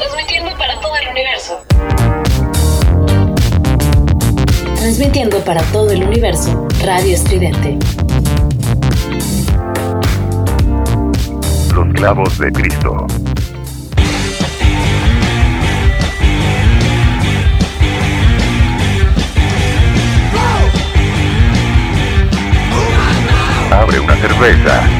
Transmitiendo para todo el universo. Transmitiendo para todo el universo, Radio Estridente. Los clavos de Cristo. Abre una cerveza.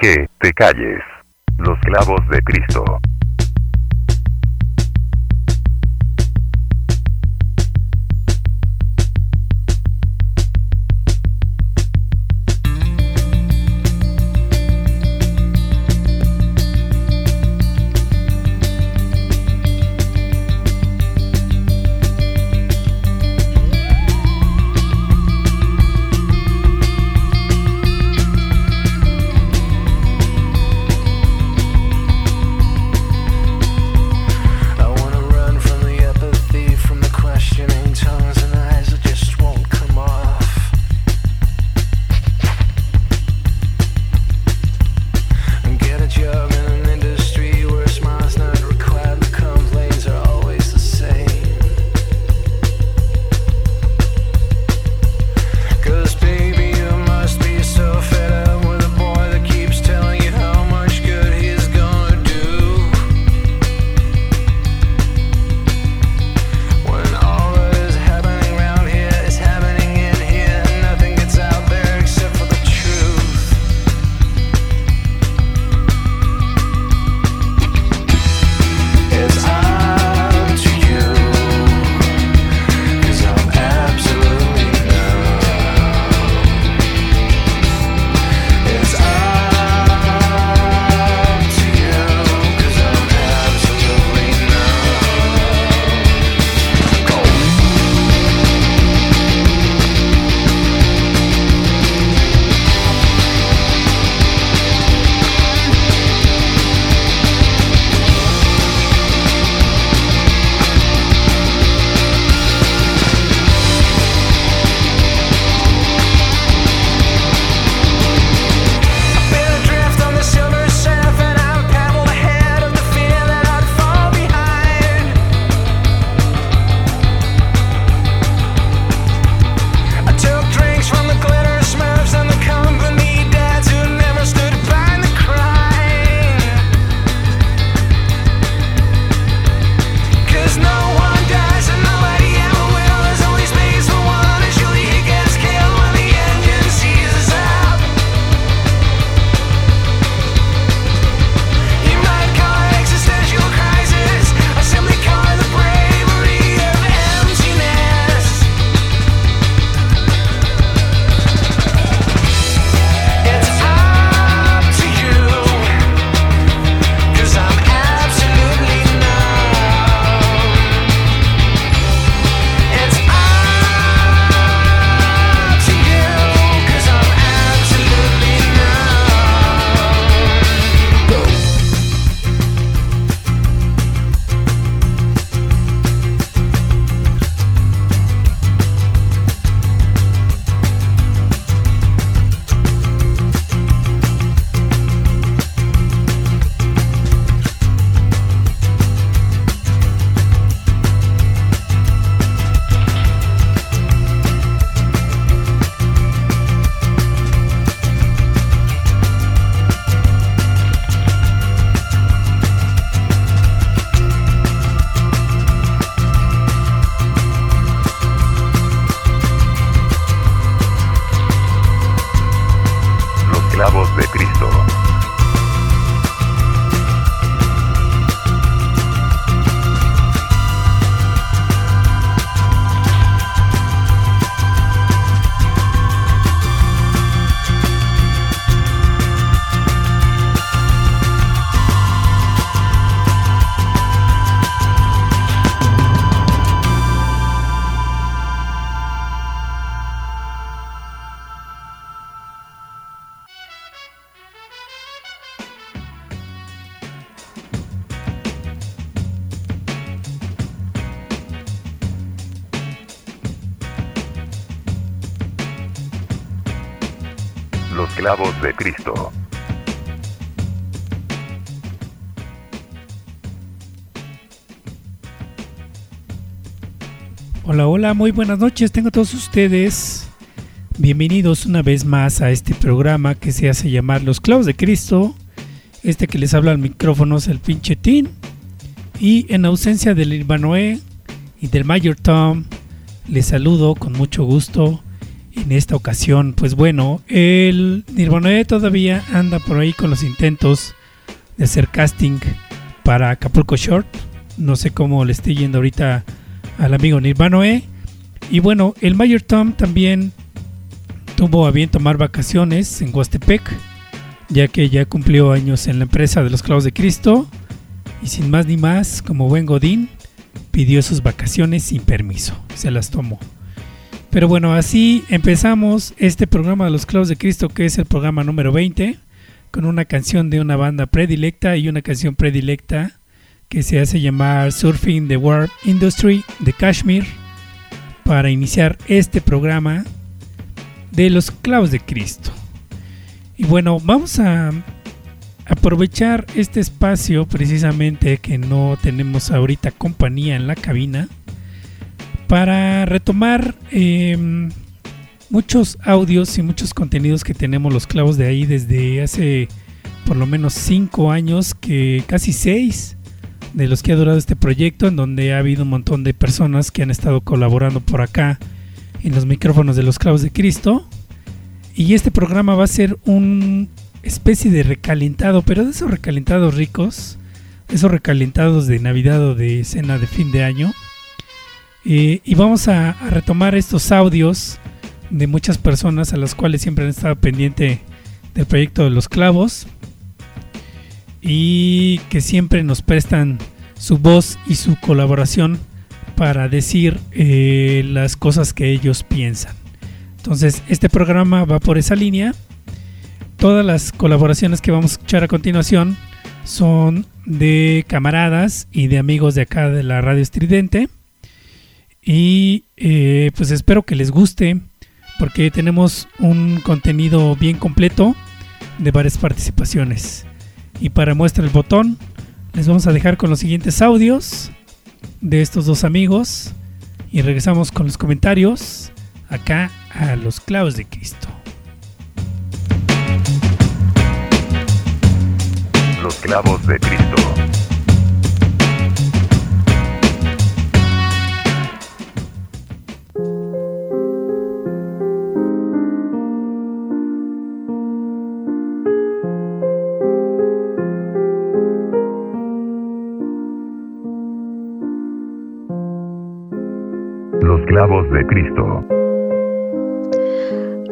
Que te calles. Los clavos de Cristo. Los clavos de Cristo. Hola, hola, muy buenas noches, tengo a todos ustedes. Bienvenidos una vez más a este programa que se hace llamar Los Clavos de Cristo. Este que les habla al micrófono es el pinche Tin. Y en ausencia del Irmanoé y del Mayor Tom, les saludo con mucho gusto en esta ocasión. Pues bueno, el Nirvana todavía anda por ahí con los intentos de hacer casting para Acapulco Short. No sé cómo le esté yendo ahorita al amigo Nirvana Y bueno, el Mayor Tom también tuvo a bien tomar vacaciones en Huastepec, ya que ya cumplió años en la empresa de los clavos de Cristo. Y sin más ni más, como buen Godín, pidió sus vacaciones sin permiso. Se las tomó. Pero bueno, así empezamos este programa de los Clavos de Cristo, que es el programa número 20, con una canción de una banda predilecta y una canción predilecta que se hace llamar Surfing the World Industry de Kashmir, para iniciar este programa de los Clavos de Cristo. Y bueno, vamos a aprovechar este espacio precisamente que no tenemos ahorita compañía en la cabina para retomar em, muchos audios y muchos contenidos que tenemos los clavos de ahí desde hace por lo menos cinco años, que casi seis de los que ha durado este proyecto, en donde ha habido un montón de personas que han estado colaborando por acá en los micrófonos de los clavos de Cristo. Y este programa va a ser un especie de recalentado, pero de esos recalentados ricos, esos recalentados de Navidad o de cena de fin de año eh, y vamos a, retomar estos audios de muchas personas a las cuales siempre han estado pendiente del proyecto de los clavos y que siempre nos prestan su voz y su colaboración para decir eh, las cosas que ellos piensan. Entonces, este programa va por esa línea. Todas las colaboraciones que vamos a escuchar a continuación son de camaradas y de amigos de acá de la radio estridente. Y eh, pues espero que les guste porque tenemos un contenido bien completo de varias participaciones. Y para muestra el botón, les vamos a dejar con los siguientes audios de estos dos amigos. Y regresamos con los comentarios acá a los clavos de Cristo. Los clavos de Cristo. Cristo.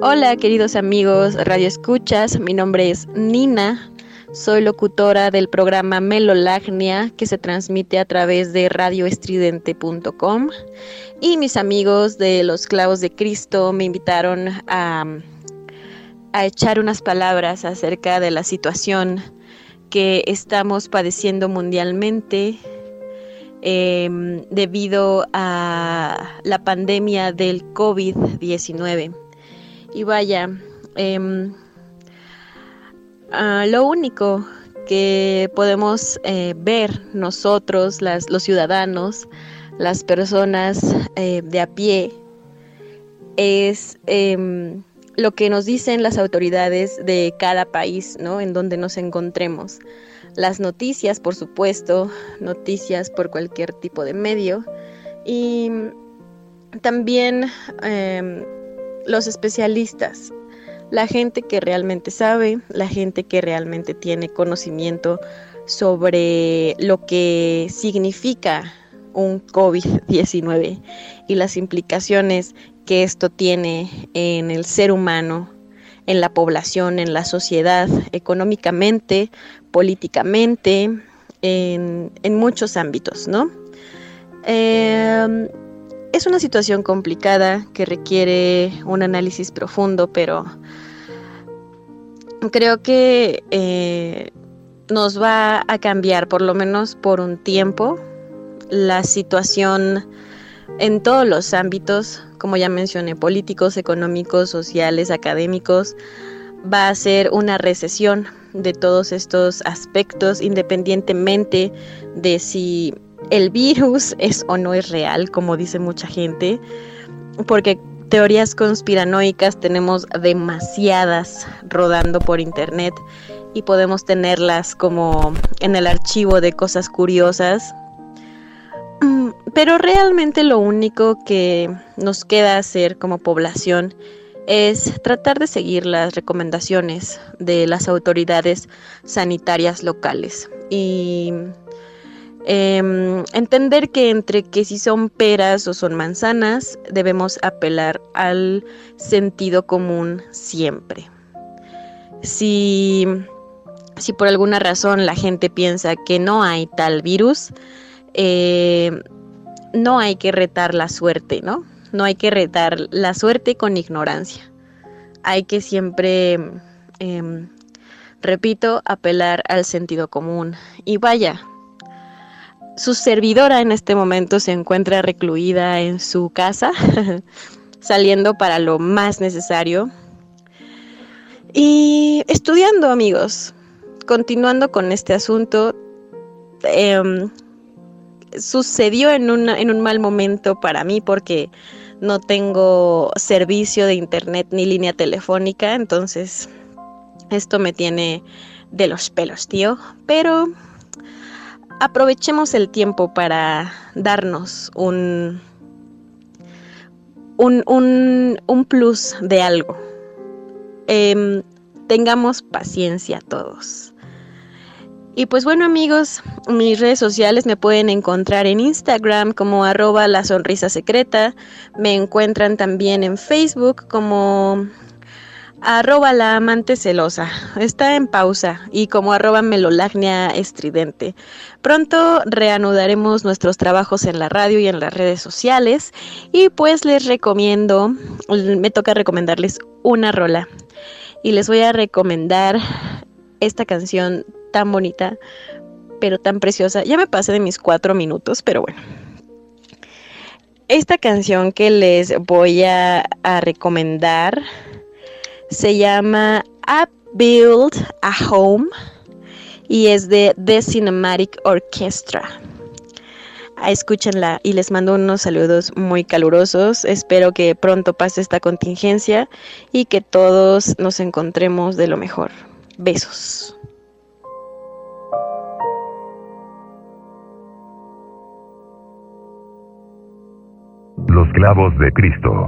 Hola queridos amigos Radio Escuchas, mi nombre es Nina, soy locutora del programa Melolagnia que se transmite a través de radioestridente.com y mis amigos de los Clavos de Cristo me invitaron a, a echar unas palabras acerca de la situación que estamos padeciendo mundialmente Em, debido a la pandemia del COVID-19. Y vaya, em, lo único que podemos eh, ver nosotros, los ciudadanos, las personas eh, de a pie, es em, lo que nos dicen las autoridades de cada país, ¿no? En donde nos encontremos las noticias, por supuesto, noticias por cualquier tipo de medio. Y también em, los especialistas, la gente que realmente sabe, la gente que realmente tiene conocimiento sobre lo que significa un COVID-19 y las implicaciones que esto tiene en el ser humano, en la población, en la sociedad, económicamente, políticamente, en, muchos ámbitos, ¿no? Em, es una situación complicada que requiere un análisis profundo, pero creo que eh, nos va a cambiar, por lo menos por un tiempo, la situación en todos los ámbitos, como ya mencioné, políticos, económicos, sociales, académicos, va a ser una recesión de todos estos aspectos, independientemente de si el virus es o no es real, como dice mucha gente, porque teorías conspiranoicas tenemos demasiadas rodando por internet y podemos tenerlas como en el archivo de cosas curiosas. Pero realmente lo único que nos queda hacer como población es tratar de seguir las recomendaciones de las autoridades sanitarias locales y em, entender que entre que si son peras o son manzanas debemos apelar al sentido común siempre. Si, si por alguna razón la gente piensa que no hay tal virus, eh, no hay que retar la suerte, ¿no? No hay que retar la suerte con ignorancia. Hay que siempre, em, repito, apelar al sentido común. Y vaya, su servidora en este momento se encuentra recluida en su casa, saliendo para lo más necesario. Y estudiando, amigos, continuando con este asunto, em, sucedió en, en un mal momento para mí porque no tengo servicio de internet ni línea telefónica, entonces esto me tiene de los pelos, tío. Pero aprovechemos el tiempo para darnos un, un, un, plus de algo. Em, tengamos paciencia todos. Y pues bueno amigos, mis redes sociales me pueden encontrar en Instagram como arroba la sonrisa secreta, me encuentran también en Facebook como arroba la amante celosa, está en pausa y como arroba melolagnia estridente. Pronto reanudaremos nuestros trabajos en la radio y en las redes sociales. Y pues les recomiendo, me toca recomendarles una rola. Y les voy a recomendar esta canción tan bonita, pero tan preciosa. Ya me pasé de mis cuatro minutos, pero bueno. Esta canción que les voy a, recomendar se llama I Build a Home y es de The Cinematic Orchestra. Escúchenla y les mando unos saludos muy calurosos. Espero que pronto pase esta contingencia y que todos nos encontremos de lo mejor. Besos. Los clavos de Cristo.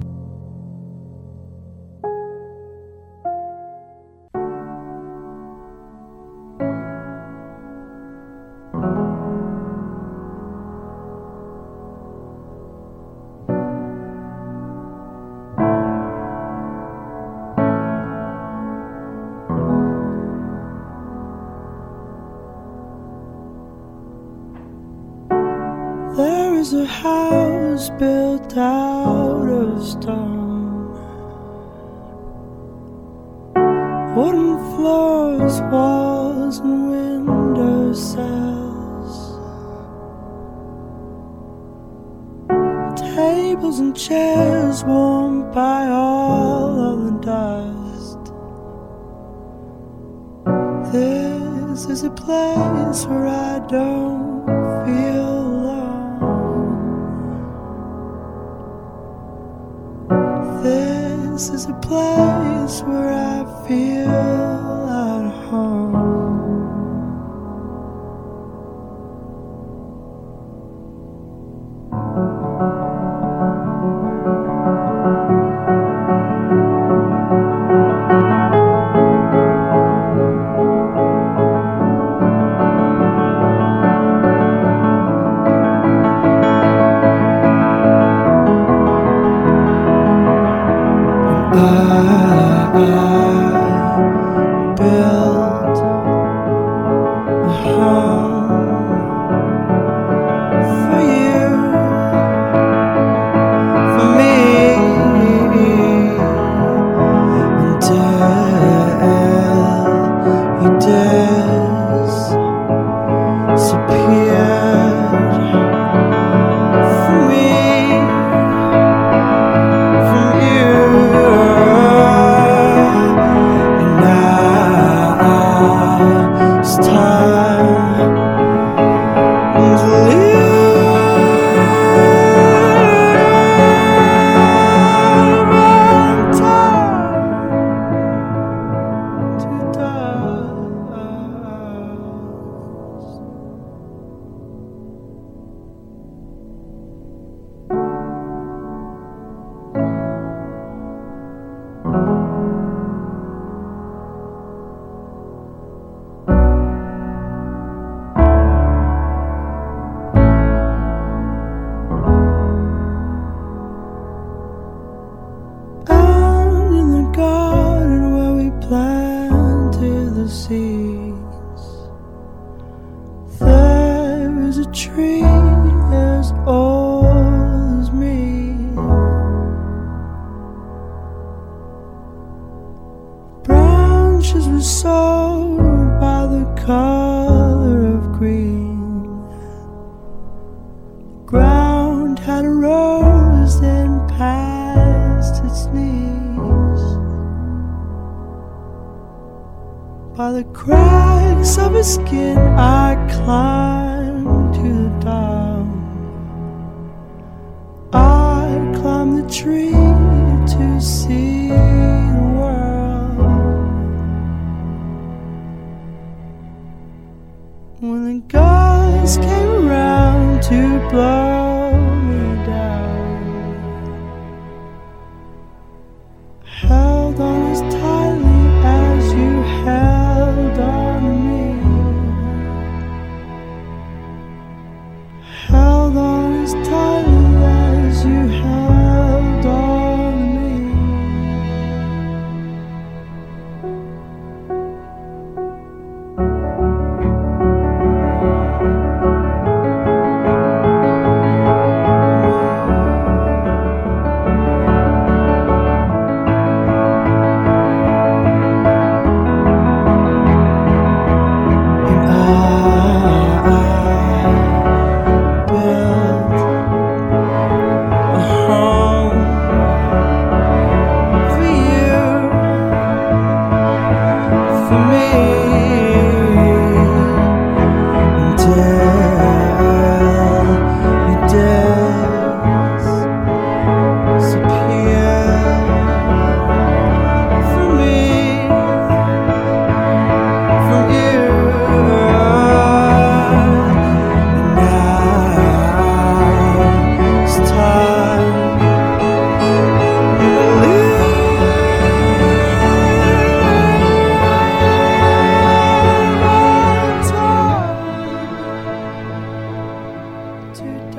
altered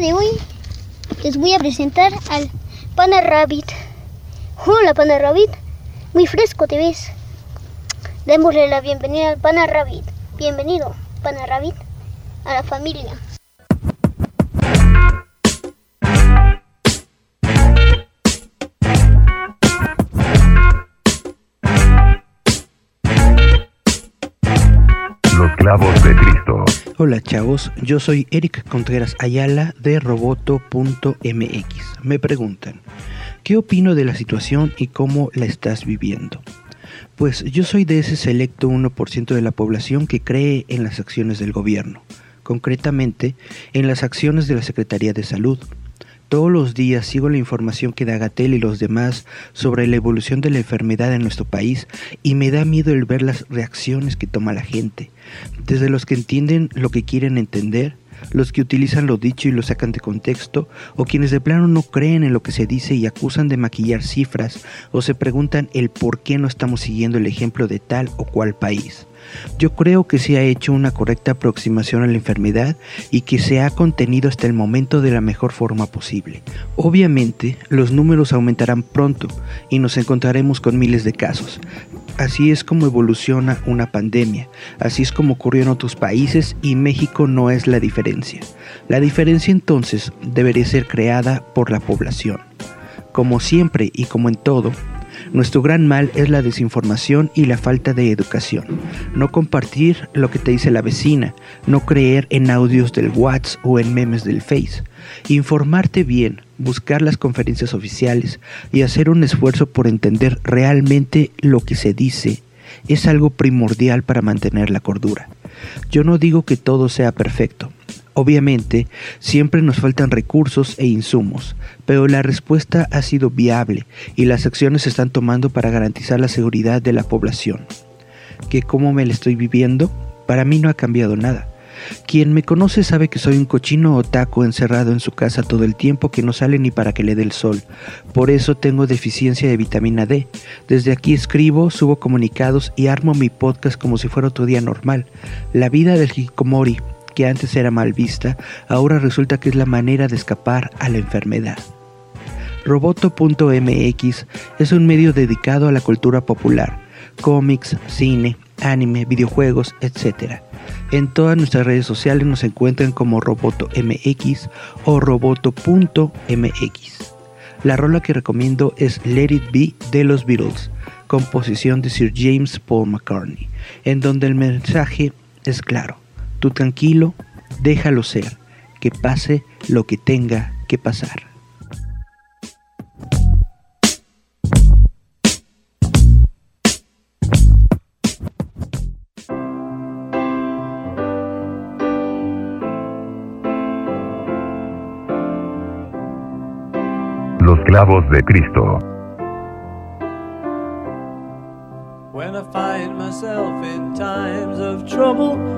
de hoy les voy a presentar al Pana Rabbit. Hola Pana Rabbit, muy fresco te ves. Démosle la bienvenida al Pana Rabbit. Bienvenido, Pana Rabbit, a la familia. Hola chavos, yo soy Eric Contreras Ayala de roboto.mx. Me preguntan, ¿qué opino de la situación y cómo la estás viviendo? Pues yo soy de ese selecto 1% de la población que cree en las acciones del gobierno, concretamente en las acciones de la Secretaría de Salud. Todos los días sigo la información que da Gatel y los demás sobre la evolución de la enfermedad en nuestro país y me da miedo el ver las reacciones que toma la gente, desde los que entienden lo que quieren entender, los que utilizan lo dicho y lo sacan de contexto, o quienes de plano no creen en lo que se dice y acusan de maquillar cifras, o se preguntan el por qué no estamos siguiendo el ejemplo de tal o cual país. Yo creo que se ha hecho una correcta aproximación a la enfermedad y que se ha contenido hasta el momento de la mejor forma posible. Obviamente, los números aumentarán pronto y nos encontraremos con miles de casos. Así es como evoluciona una pandemia, así es como ocurrió en otros países y México no es la diferencia. La diferencia entonces debería ser creada por la población. Como siempre y como en todo, Nuestro gran mal es la desinformación y la falta de educación. No compartir lo que te dice la vecina, no creer en audios del WhatsApp o en memes del Face. Informarte bien, buscar las conferencias oficiales y hacer un esfuerzo por entender realmente lo que se dice es algo primordial para mantener la cordura. Yo no digo que todo sea perfecto. Obviamente, siempre nos faltan recursos e insumos, pero la respuesta ha sido viable y las acciones se están tomando para garantizar la seguridad de la población. ¿Que cómo me la estoy viviendo? Para mí no ha cambiado nada. Quien me conoce sabe que soy un cochino otaco encerrado en su casa todo el tiempo que no sale ni para que le dé el sol. Por eso tengo deficiencia de vitamina D. Desde aquí escribo, subo comunicados y armo mi podcast como si fuera otro día normal. La vida del hikikomori, que antes era mal vista, ahora resulta que es la manera de escapar a la enfermedad. Roboto.mx es un medio dedicado a la cultura popular, cómics, cine, anime, videojuegos, etc. En todas nuestras redes sociales nos encuentran como RobotoMX o Roboto.mx. La rola que recomiendo es Let It Be de los Beatles, composición de Sir James Paul McCartney, en donde el mensaje es claro. Tú tranquilo, déjalo ser, que pase lo que tenga que pasar. Los clavos de Cristo. When I find myself in times of trouble,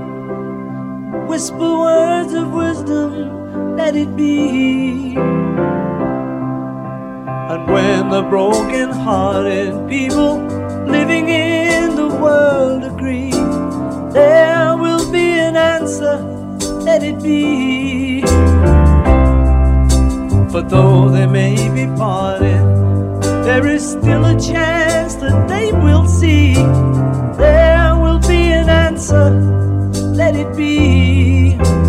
Whisper words of wisdom, let it be. And when the broken hearted people living in the world agree, there will be an answer, let it be. For though they may be parted, there is still a chance that they will see. There let it be.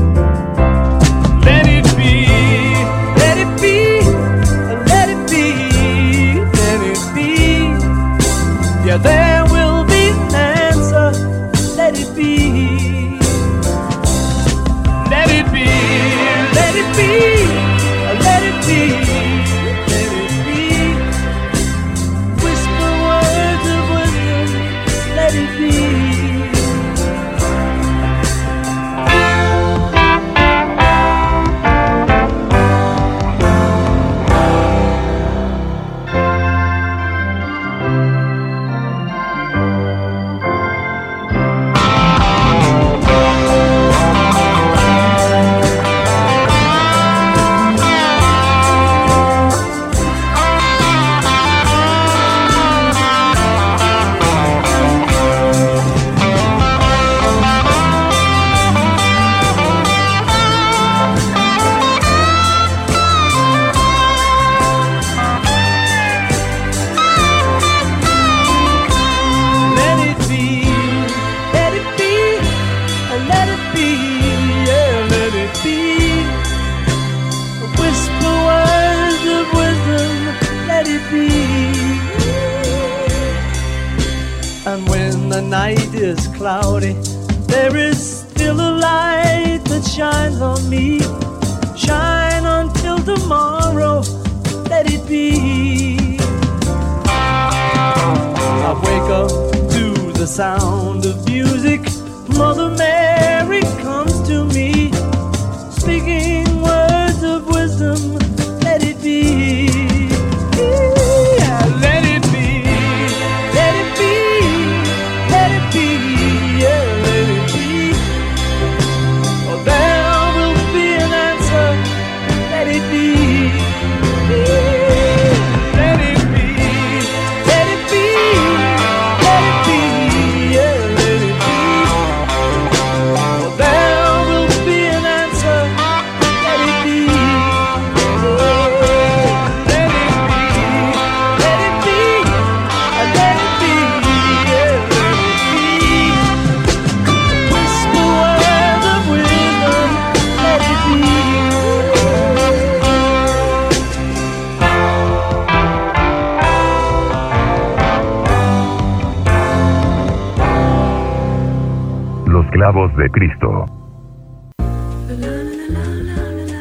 Clavos de Cristo.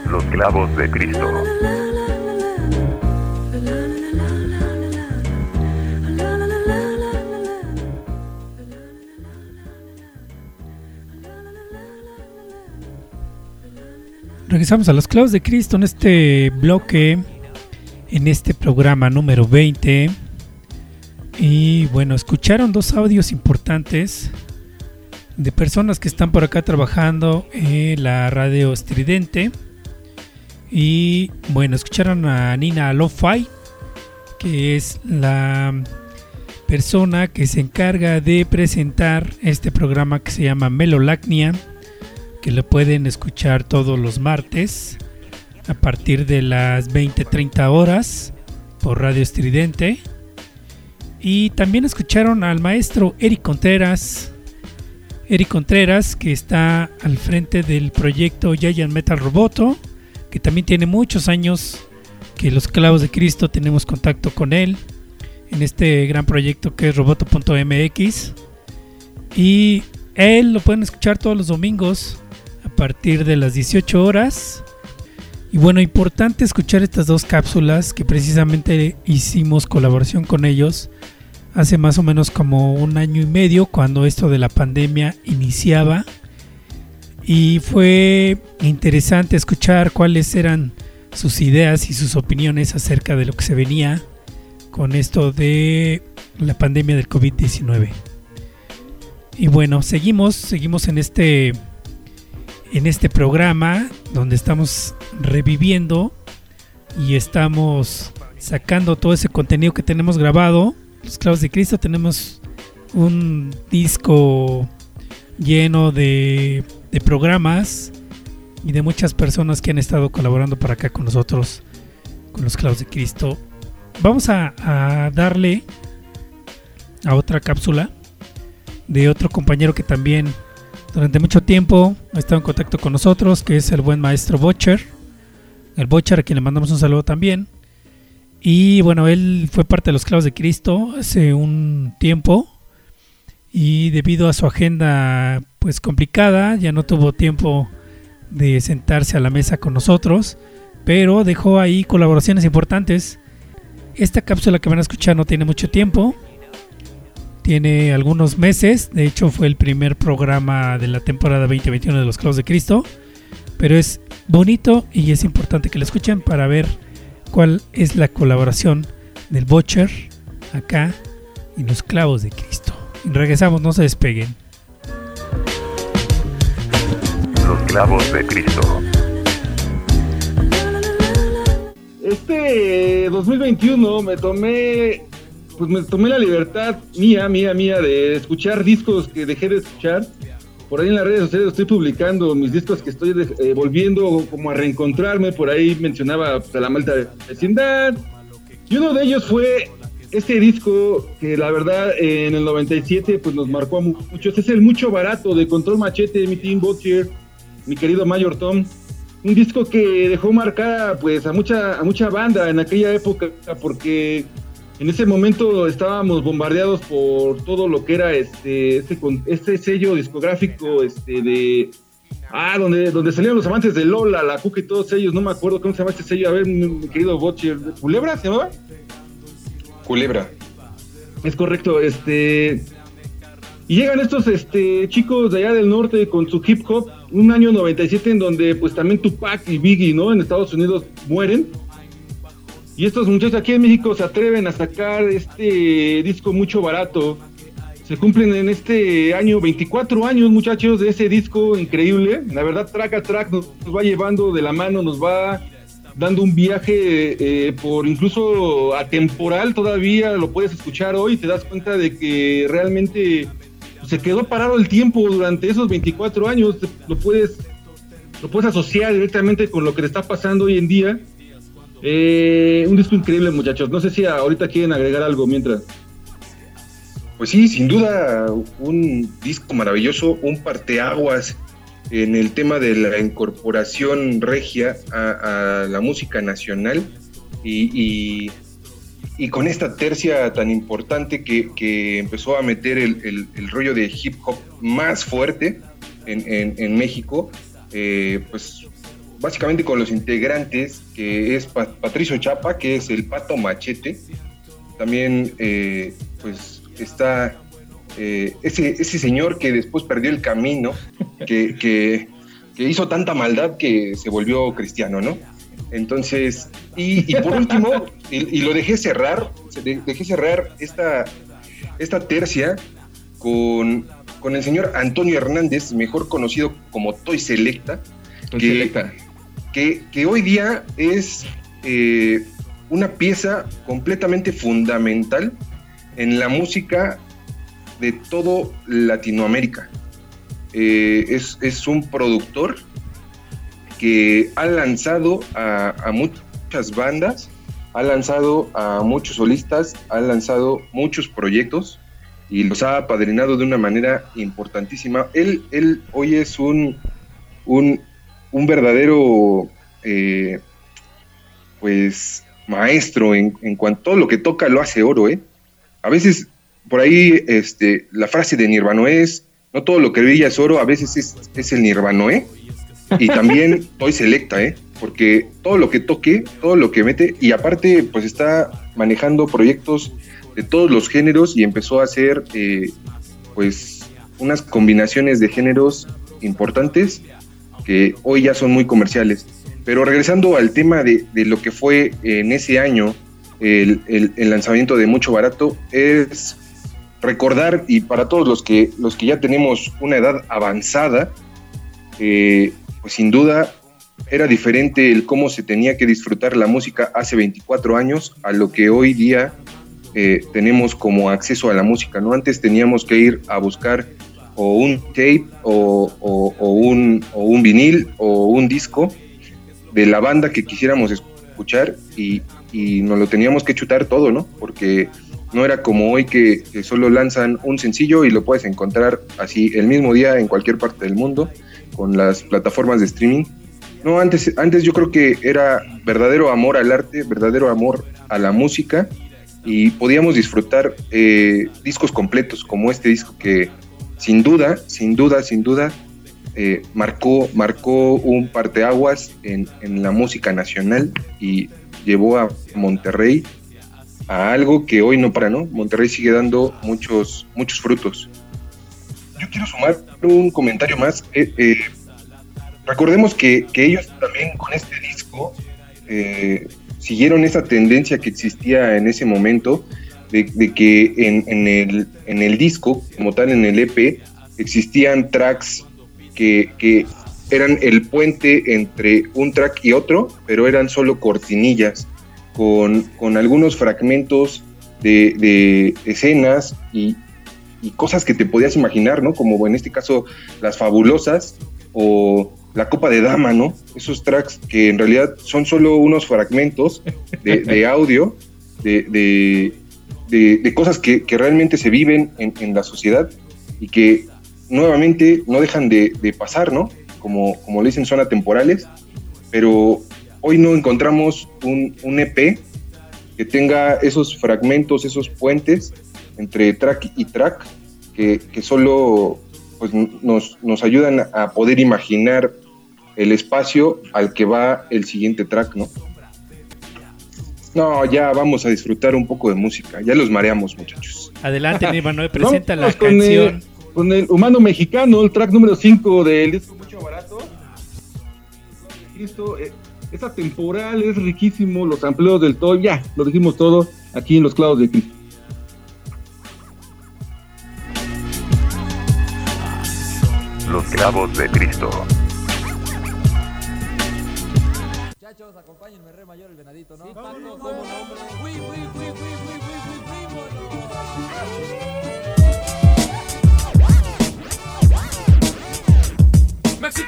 Los clavos de Cristo. Regresamos a los clavos de Cristo en este bloque, en este programa número 20. Y bueno, escucharon dos audios importantes de personas que están por acá trabajando en la radio estridente. Y bueno, escucharon a Nina Lo-Fi, que es la persona que se encarga de presentar este programa que se llama Melolacnia que lo pueden escuchar todos los martes a partir de las 20-30 horas por Radio Estridente. Y también escucharon al maestro Eric Contreras. Eric Contreras, que está al frente del proyecto Giant Metal Roboto, que también tiene muchos años que los clavos de Cristo tenemos contacto con él en este gran proyecto que es roboto.mx. Y él lo pueden escuchar todos los domingos partir de las 18 horas. Y bueno, importante escuchar estas dos cápsulas que precisamente hicimos colaboración con ellos hace más o menos como un año y medio cuando esto de la pandemia iniciaba. Y fue interesante escuchar cuáles eran sus ideas y sus opiniones acerca de lo que se venía con esto de la pandemia del COVID-19. Y bueno, seguimos, seguimos en este en este programa donde estamos reviviendo y estamos sacando todo ese contenido que tenemos grabado. Los Clavos de Cristo tenemos un disco lleno de, de programas y de muchas personas que han estado colaborando para acá con nosotros, con los Clavos de Cristo. Vamos a, a darle a otra cápsula de otro compañero que también durante mucho tiempo ha estado en contacto con nosotros, que es el buen maestro Butcher. El Butcher, a quien le mandamos un saludo también. Y bueno, él fue parte de los clavos de Cristo hace un tiempo. Y debido a su agenda pues complicada, ya no tuvo tiempo de sentarse a la mesa con nosotros. Pero dejó ahí colaboraciones importantes. Esta cápsula que van a escuchar no tiene mucho tiempo tiene algunos meses, de hecho fue el primer programa de la temporada 2021 de los Clavos de Cristo, pero es bonito y es importante que lo escuchen para ver cuál es la colaboración del Butcher acá en los Clavos de Cristo. Y regresamos, no se despeguen. Los clavos de Cristo. Este 2021 me tomé pues me tomé la libertad mía, mía, mía de escuchar discos que dejé de escuchar. Por ahí en las redes sociales estoy publicando mis discos que estoy eh, volviendo como a reencontrarme. Por ahí mencionaba pues, a la malta de vecindad. Y uno de ellos fue este disco que la verdad en el 97 pues nos marcó a muchos. Es el Mucho Barato de Control Machete, mi Team Butcher, mi querido Mayor Tom. Un disco que dejó marcada pues a mucha, a mucha banda en aquella época porque en ese momento estábamos bombardeados por todo lo que era este, este, este sello discográfico este, de... Ah, donde, donde salían los amantes de Lola, la Cuca y todos ellos, no me acuerdo cómo se llama este sello, a ver, mi querido Botcher, ¿Culebra se llamaba? Culebra. Es correcto, este... Y llegan estos este, chicos de allá del norte con su hip hop, un año 97 en donde pues también Tupac y Biggie, ¿no? En Estados Unidos mueren y estos muchachos aquí en México se atreven a sacar este disco mucho barato. Se cumplen en este año 24 años, muchachos, de ese disco increíble. La verdad, track a track nos, va llevando de la mano, nos va dando un viaje eh, por incluso atemporal todavía. Lo puedes escuchar hoy te das cuenta de que realmente se quedó parado el tiempo durante esos 24 años. Lo puedes, lo puedes asociar directamente con lo que le está pasando hoy en día eh, un disco increíble, muchachos. No sé si ahorita quieren agregar algo mientras. Pues sí, sin duda, un disco maravilloso, un parteaguas en el tema de la incorporación regia a, la música nacional y, y con esta tercia tan importante que, que empezó a meter el, el- rollo de hip hop más fuerte en, en- en México, eh, pues básicamente con los integrantes, que es Pa- Patricio Chapa, que es el Pato Machete, también eh, pues está eh, ese, ese señor que después perdió el camino, que, que- que hizo tanta maldad que se volvió cristiano, ¿no? Entonces, y, y por último, y, y lo dejé cerrar, dejé cerrar esta, esta tercia con, con el señor Antonio Hernández, mejor conocido como Toy Selecta, Toy que, Selecta. Que, hoy día es eh, una pieza completamente fundamental en la música de todo Latinoamérica. Eh, es, es un productor que ha lanzado a, a muchas bandas, ha lanzado a muchos solistas, ha lanzado muchos proyectos y los ha apadrinado de una manera importantísima. Él, él hoy es un, un, un verdadero, eh, pues, maestro en, en cuanto a todo lo que toca lo hace oro, ¿eh? A veces, por ahí, este, la frase de Nirvanoé es, no todo lo que brilla es oro, a veces es, es el Nirvanoé. Y también Toy Selecta, ¿eh? Porque todo lo que toque, todo lo que mete, y aparte, pues está manejando proyectos de todos los géneros y empezó a hacer, eh, pues, unas combinaciones de géneros importantes que hoy ya son muy comerciales. Pero regresando al tema de, de lo que fue en ese año el, el- el lanzamiento de Mucho Barato, es recordar, y para todos los que, los que ya tenemos una edad avanzada, eh, pues sin duda era diferente el cómo se tenía que disfrutar la música hace 24 años a lo que hoy día eh, tenemos como acceso a la música, ¿no? Antes teníamos que ir a buscar o un tape o, o- un, o un vinil o un disco de la banda que quisiéramos escuchar y, y nos lo teníamos que chutar todo, ¿no? Porque no era como hoy que, que solo lanzan un sencillo y lo puedes encontrar así el mismo día en cualquier parte del mundo con las plataformas de streaming. No, antes, antes yo creo que era verdadero amor al arte, verdadero amor a la música y podíamos disfrutar eh, discos completos como este disco que sin duda, sin duda, sin duda eh, marcó, marcó un parteaguas en, en la música nacional y llevó a Monterrey a algo que hoy no para, ¿no? Monterrey sigue dando muchos, muchos frutos. Yo quiero sumar un comentario más. Eh, eh, recordemos que, que ellos también con este disco siguieron esa tendencia que existía en ese momento de, que en, en el, en el disco, como tal en el EP, existían tracks que, que eran el puente entre un track y otro, pero eran solo cortinillas, con, con algunos fragmentos de, de escenas y, y cosas que te podías imaginar, ¿no? Como en este caso las fabulosas o la copa de dama, ¿no? Esos tracks que en realidad son solo unos fragmentos de audio, de, de, cosas que, que realmente se viven en, en la sociedad y que nuevamente no dejan de, de pasar, ¿no? Como, como le dicen, son atemporales, pero hoy no encontramos un, un EP que tenga esos fragmentos, esos puentes entre track y track, que, que solo pues, nos, nos ayudan a poder imaginar el espacio al que va el siguiente track, ¿no? No, ya vamos a disfrutar un poco de música, ya los mareamos, muchachos. Adelante, Nirvanoe, presenta la con canción. El, con el humano mexicano, el track número 5 del disco Mucho Barato. Cristo, eh, es atemporal, es riquísimo, los amplios del todo, ya, lo dijimos todo aquí en los clavos de Cristo. Los clavos de Cristo.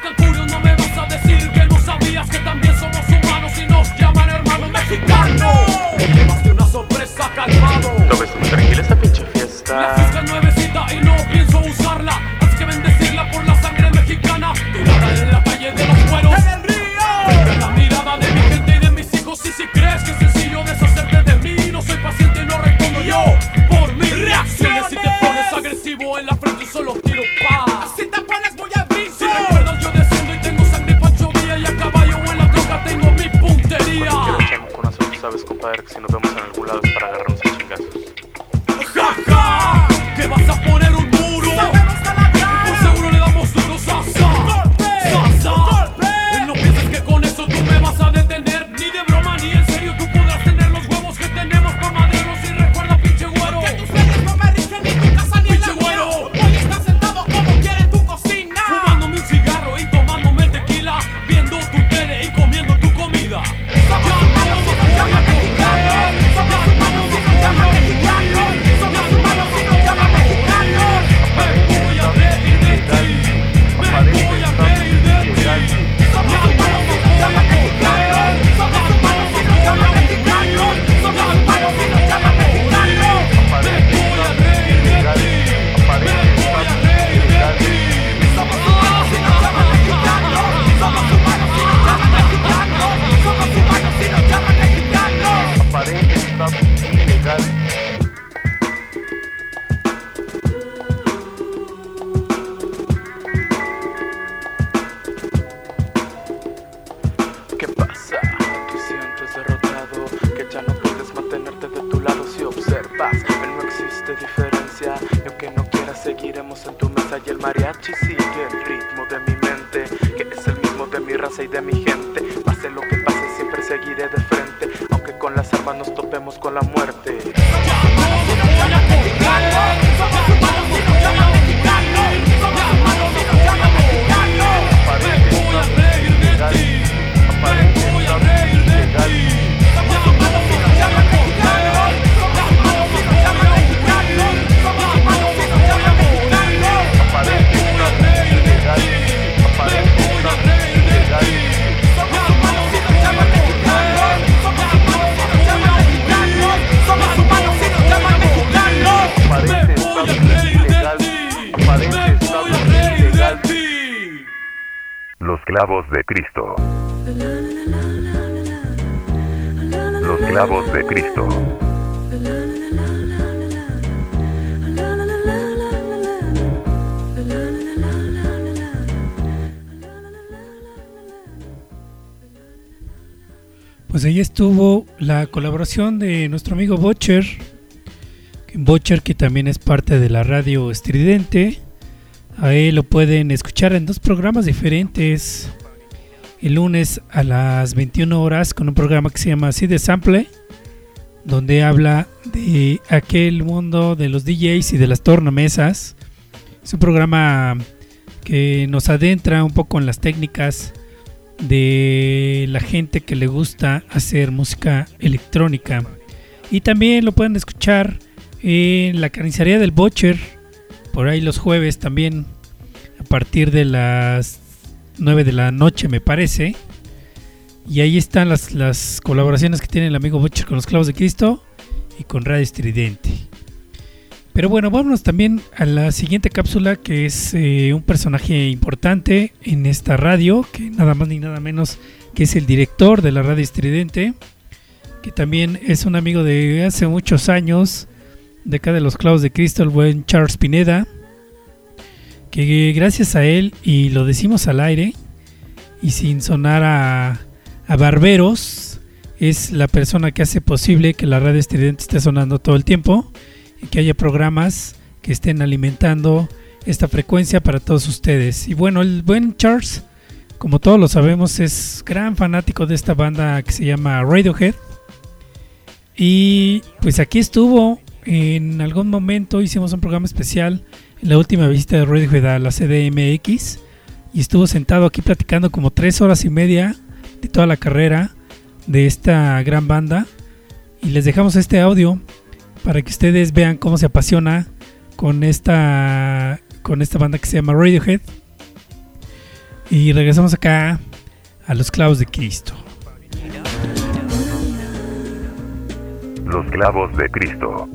El curio, no me vas a decir que no sabías que también somos humanos y nos llaman hermanos mexicanos. Que más que una sorpresa, calmado. ¿Lo ves muy tranquila esta pinche La fiesta? fiesta es nuevecita y no pienso usarla. Así que bendecirla por la sangre mexicana. Tirada en la calle de los cueros. ¡En el río! Ver la mirada de mi gente y de mis hijos. Y si crees que es solo quiero paz. Si te pones muy aviso. Si recuerdas, yo desciendo y tengo sangre pancho día y a caballo en la troca tengo mi puntería. Cuando quiero chamo con azul, sabes, compadre, que si nos vemos en algún lado es para agarrar. De nuestro amigo Butcher. Butcher que también es parte de la radio estridente. A él lo pueden escuchar en dos programas diferentes. El lunes a las 21 horas con un programa que se llama Así de Sample. Donde habla de aquel mundo de los DJs y de las tornamesas. Es un programa que nos adentra un poco en las técnicas de la gente que le gusta hacer música electrónica. Y también lo pueden escuchar en la carnicería del Butcher, por ahí los jueves también, a partir de las 9 de la noche me parece. Y ahí están las, las colaboraciones que tiene el amigo Butcher con los clavos de Cristo y con Radio Estridente. Pero bueno, vámonos también a la siguiente cápsula que es eh, un personaje importante en esta radio, que nada más ni nada menos que es el director de la radio estridente, que también es un amigo de hace muchos años, de acá de los clavos de Cristo, el buen Charles Pineda, que gracias a él, y lo decimos al aire, y sin sonar a, a barberos, es la persona que hace posible que la radio estridente esté sonando todo el tiempo que haya programas que estén alimentando esta frecuencia para todos ustedes. Y bueno, el buen Charles, como todos lo sabemos, es gran fanático de esta banda que se llama Radiohead. Y pues aquí estuvo, en algún momento hicimos un programa especial en la última visita de Radiohead a la CDMX. Y estuvo sentado aquí platicando como tres horas y media de toda la carrera de esta gran banda. Y les dejamos este audio para que ustedes vean cómo se apasiona con esta con esta banda que se llama Radiohead. Y regresamos acá a los clavos de Cristo. Los clavos de Cristo.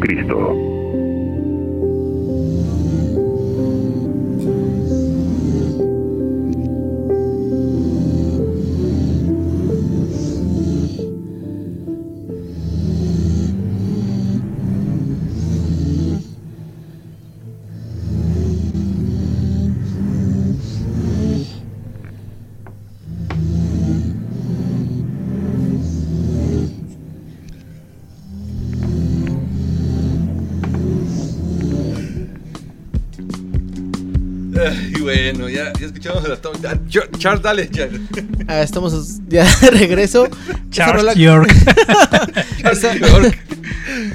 Cristo. Escuchamos la Tom. ah, Ch- Charles, dale, Charles. Ah, estamos ya de regreso. Charles rola- York. esa, York.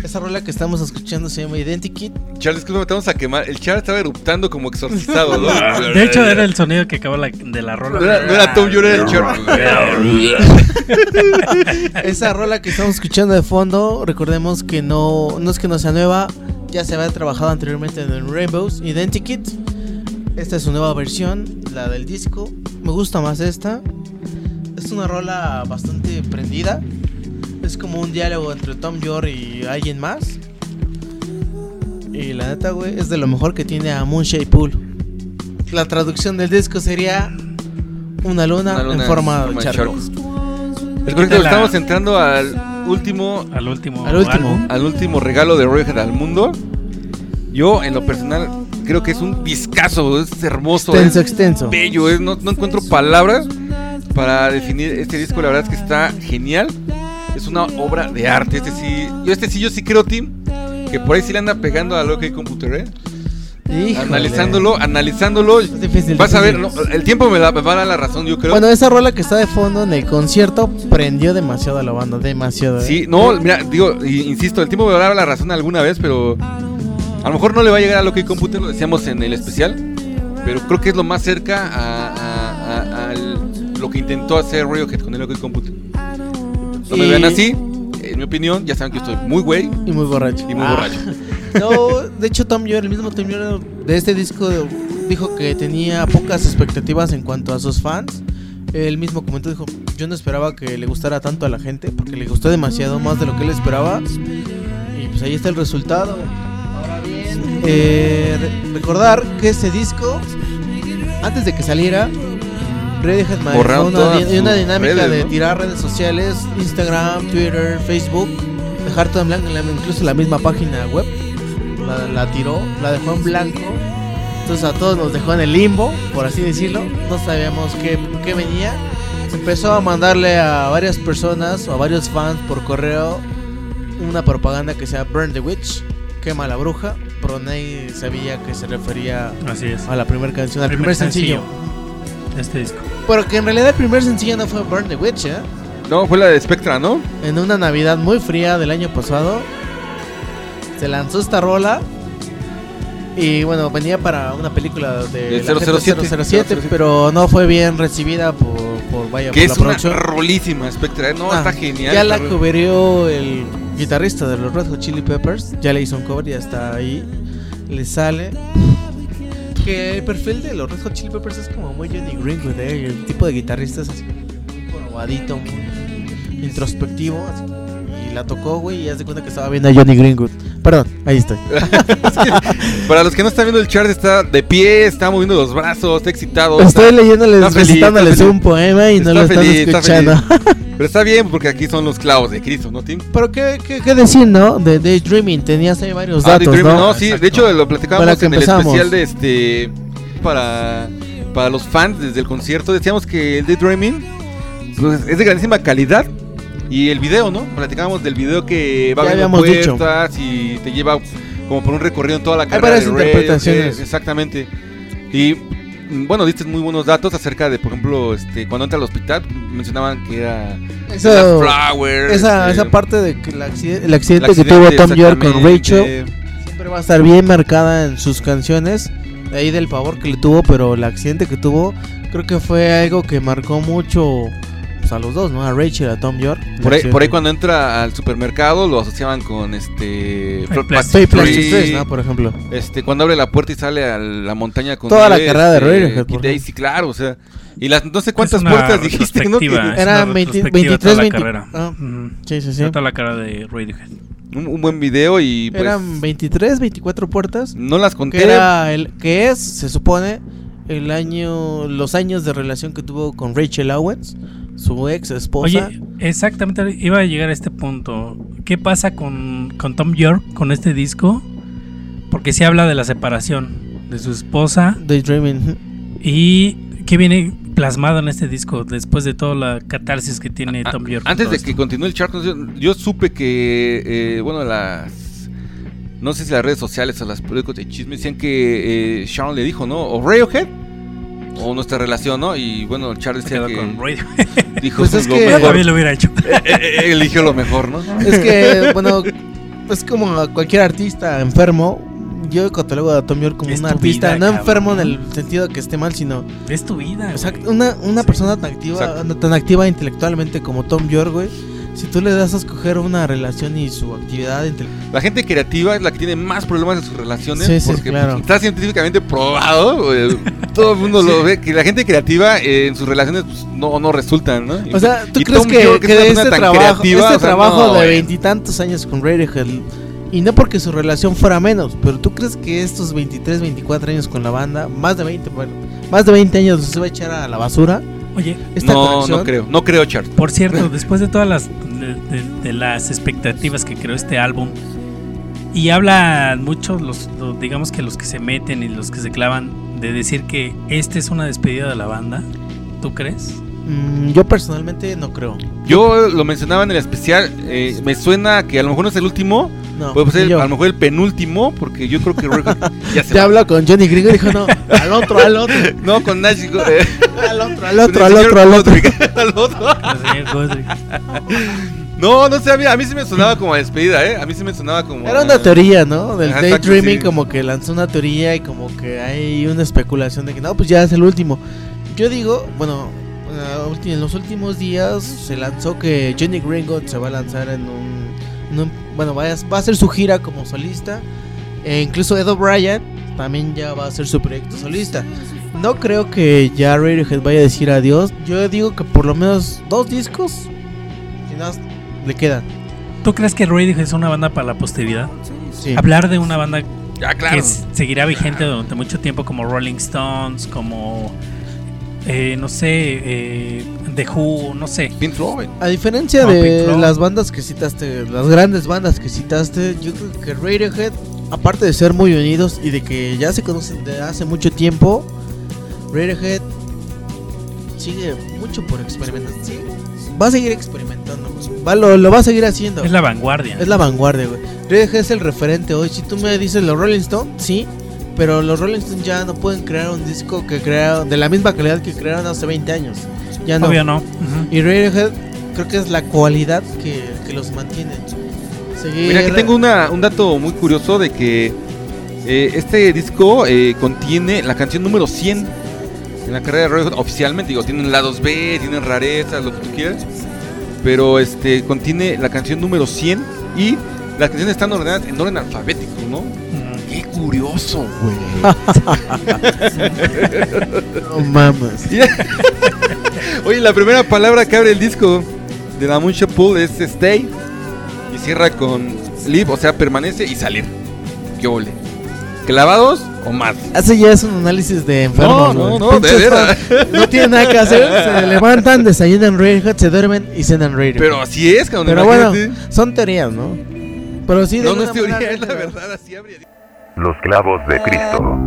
esa rola que estamos escuchando se llama Identikit. Charles, es que vamos a quemar. El Charles estaba eruptando como exorcizado, ¿no? De hecho, era el sonido que acabó la- de la rola. No era, no era Tom York, era el Charles. Esa rola que estamos escuchando de fondo, recordemos que no, no es que no sea nueva, ya se había trabajado anteriormente en Rainbows Identikit. Esta es su nueva versión, la del disco. Me gusta más esta. Es una rola bastante prendida. Es como un diálogo entre Tom York y alguien más. Y la neta, güey, es de lo mejor que tiene a Moonshade Pool. La traducción del disco sería una luna, Una luna en forma de charco. estamos entrando al último. Al último. Al último. Al último regalo de Radiohead al mundo. Yo, en lo personal, creo que es un discazo. Es hermoso. Extenso, es extenso. Bello. es- no, no encuentro palabras para definir este disco. La verdad es que está genial. Es una obra de arte. Este sí. Yo, este sí, yo sí creo, Tim. Que por ahí sí le anda pegando a lo que hay Computer, ¿eh? Híjole. Analizándolo, analizándolo. difícil, vas a ver, difícil. el tiempo me, da- me va a dar la razón, yo creo. Bueno, esa rola que está de fondo en el concierto prendió demasiado a la banda, demasiado. ¿eh? Sí, no, mira, digo, insisto, el tiempo me va a dar la razón alguna vez, pero a lo mejor no le va a llegar a lo que Computer, lo decíamos en el especial, pero creo que es lo más cerca a, a- a- al- lo que intentó hacer Radiohead con el OK Computer. No me Y- vean así, en mi opinión, ya saben que estoy muy güey Y muy borracho. y muy Ah. borracho. No, de hecho Tom York, el mismo Tom York de este disco dijo que tenía pocas expectativas en cuanto a sus fans. Él mismo comentó, dijo, yo no esperaba que le gustara tanto a la gente, porque le gustó demasiado más de lo que él esperaba. Y pues ahí está el resultado. Eh, re- recordar que este disco, antes de que saliera, manejó Borraron una, di- una dinámica redes, de ¿no? tirar redes sociales, Instagram, Twitter, Facebook, dejar todo en blanco, la- incluso la misma página web la, la tiró, la dejó en blanco. Entonces a todos nos dejó en el limbo, por así decirlo. No sabíamos qué, qué venía. Empezó a mandarle a varias personas o a varios fans por correo una propaganda que sea Burn the Witch, quema la bruja, pero nadie sabía que se refería Así es. a la primera canción, al primer, sencillo. de este disco. Pero que en realidad el primer sencillo no fue Burn the Witch, ¿eh? No, fue la de Spectra, ¿no? En una Navidad muy fría del año pasado, se lanzó esta rola. Y bueno, venía para una película de Del la gente 007, 007, pero no fue bien recibida por, por vaya Que por es la una producción. rolísima Spectra, ¿eh? no, Ah, está genial. Ya la cubrió el guitarrista de los Red Hot Chili Peppers. Ya le hizo un cover, ya está ahí. Le sale. Que el perfil de los Red Hot Chili Peppers es como muy Johnny Greenwood, ¿eh? El tipo de guitarrista es así, muy probadito, muy introspectivo. así. Y la tocó, güey, y haz de cuenta que estaba viendo a Johnny Greenwood. Perdón, ahí estoy. Para los que no están viendo el chart, está de pie, está moviendo los brazos, está excitado. Estoy está- leyéndoles, está recitándoles está feliz. un poema y no Está lo están feliz, está escuchando. feliz. Pero está bien porque aquí son los clavos de Cristo, ¿no, Tim? Pero qué, qué, qué decir, ¿no? De Daydreaming, tenías ahí varios Ah, datos, ¿no? no, sí, de hecho lo platicábamos en el especial de este para para los fans desde el concierto decíamos que el Daydreaming pues, es de grandísima calidad y el video, ¿no? Platicábamos del video que va Ya abriendo dicho. puertas y te lleva como por un recorrido en toda la Hay carrera varias de interpretaciones. exactamente. Y mm, bueno, diste muy buenos datos acerca de, por ejemplo, este cuando entra al hospital, mencionaban que era Eso- The Flower, esa, este, esa parte de que el accidente, el accidente, el que tuvo Tom York con. Rachel siempre va a estar bien marcada en sus canciones. De ahí del pavor que le tuvo, pero el accidente que tuvo creo que fue algo que marcó mucho pues, a los dos, ¿no? A Rachel, a Tom York. Por ahí, por ahí cuando entra al supermercado lo asociaban con este Plastic Plastic ¿no? Por ejemplo. Este cuando abre la puerta y sale a la montaña con Toda la carrera de Radiohead, por Kid Daisy, claro, o sea, y las no sé cuántas puertas dijiste, ¿no? Que- retrospectiva, es Eran una 20 retrospectiva de 23, toda la 20 carrera. ah, sí, sí, sí. Toda la carrera de Radiohead. un, un buen video y pues Eran 23, 24 puertas. no las conté. Que era el que es, se supone, el año, los años de relación que tuvo con Rachel Owens, su ex esposa. Oye, exactamente, iba a llegar a este punto. ¿Qué pasa con, con Tom York, con este disco? Porque se habla de la separación de su esposa. Daydreaming. ¿Y qué viene plasmado en este disco después de toda la catarsis que tiene Ah, Tom York? Antes de esto? que continúe el chart, yo, yo supe que, eh, bueno, las. No sé si las redes sociales o las periódicos de chisme decían que eh, Sharon le dijo, ¿no? O Radiohead o nuestra relación, ¿no? Y bueno, el chart decía que. con. Dijo Pues es lo que- mejor. También lo hubiera hecho. Eh, eh, eligió lo mejor, ¿no? Es que, bueno, es como cualquier artista enfermo. Yo catalogo a Tom York como Es un artista, vida, no cabrón. enfermo en el sentido que esté mal, sino Es tu vida. Exacto, güey. una, una Sí. persona tan activa, Exacto. tan activa intelectualmente como Tom York, güey, si tú le das a escoger una relación y su actividad entre La gente creativa es la que tiene más problemas en sus relaciones. Sí, sí, porque claro. pues, está científicamente probado. güey. Todo el mundo lo ve. Que la gente creativa eh, en sus relaciones pues, no, no resultan, ¿no? O sea, ¿tú Y crees Tom que, York que una de este trabajo, creativa, este o sea, trabajo no, de güey. veintitantos años con Radiohead, y no porque su relación fuera menos, pero tú crees que estos 23, 24 años con la banda, más de 20, bueno, más de 20 años se va a echar a la basura? Oye, esta no, no creo. No creo, Chart. Por cierto, después de todas las de, de- de las expectativas que creó este álbum y hablan muchos los, los- digamos que los que se meten y los que se clavan de decir que esta es una despedida de la banda, ¿tú crees? Mm, yo personalmente no creo. Yo lo mencionaba en el especial. eh, me suena que a lo mejor no es el último. No, puede ser ni yo. a lo mejor el penúltimo. Porque yo creo que ya se Te con Johnny Gringo y dijo, no, al otro, al otro. No, con Nash. eh, al otro, al otro, al otro, al otro. Al otro. No, no sé, a mí, a mí sí me sonaba como a despedida, ¿eh? A mí sí me sonaba como. Era una teoría, ¿no? Del daydreaming, sí. como que lanzó una teoría y como que hay una especulación de que no, pues ya es el último. Yo digo, bueno, en los últimos días se lanzó que Johnny Gringo se va a lanzar en un. Bueno, va a, va a hacer su gira como solista. E incluso Ed O'Brien también ya va a hacer su proyecto solista. No creo que ya Radiohead vaya a decir adiós. Yo digo que por lo menos dos discos, si no, le quedan. ¿Tú crees que Radiohead es una banda para la posteridad? Sí. Hablar de una banda Ya, claro. que seguirá vigente durante mucho tiempo como Rolling Stones, como eh, no sé, eh, The Who, no sé. Pink Floyd. A diferencia No, de las bandas que citaste, las grandes bandas que citaste, yo creo que Radiohead, aparte de ser muy unidos y de que ya se conocen de hace mucho tiempo, Radiohead sigue mucho por experimentar. Sí, va a seguir experimentando. Va, lo, lo va a seguir haciendo. Es la vanguardia. Es la vanguardia, güey. Radiohead es el referente hoy. Si tú me dices los Rolling Stones, sí. Pero los Rolling Stones ya no pueden crear un disco que crearon de la misma calidad que crearon hace 20 años. Ya no. Obvio no. Ujú. Y Radiohead creo que es la cualidad que, que los mantiene. Seguir- Mira, aquí tengo una, un dato muy curioso de que eh, este disco eh, contiene la canción número 100 en la carrera de Radiohead oficialmente. Digo, tienen lados B, tienen rarezas, lo que tú quieras. Pero este contiene la canción número 100 y las canciones están ordenadas en orden alfabético, ¿no? Qué curioso, güey. No mames. Oye, la primera palabra que abre el disco de la Muncha Pool es stay y cierra con live, o sea, permanece y salir. ¿Qué ole? ¿Clavados o más? Hace ya es un análisis de enfermos. No, no, no, de veras. No tienen nada que hacer. Se levantan, desayunan Radiohead, se duermen y cenan Radiohead. Pero así es, cabrón. Pero bueno, son teorías, ¿no? Pero sí, de No, no alguna es teoría, manera es la Radiohead- verdad, así habría. Los clavos de Cristo.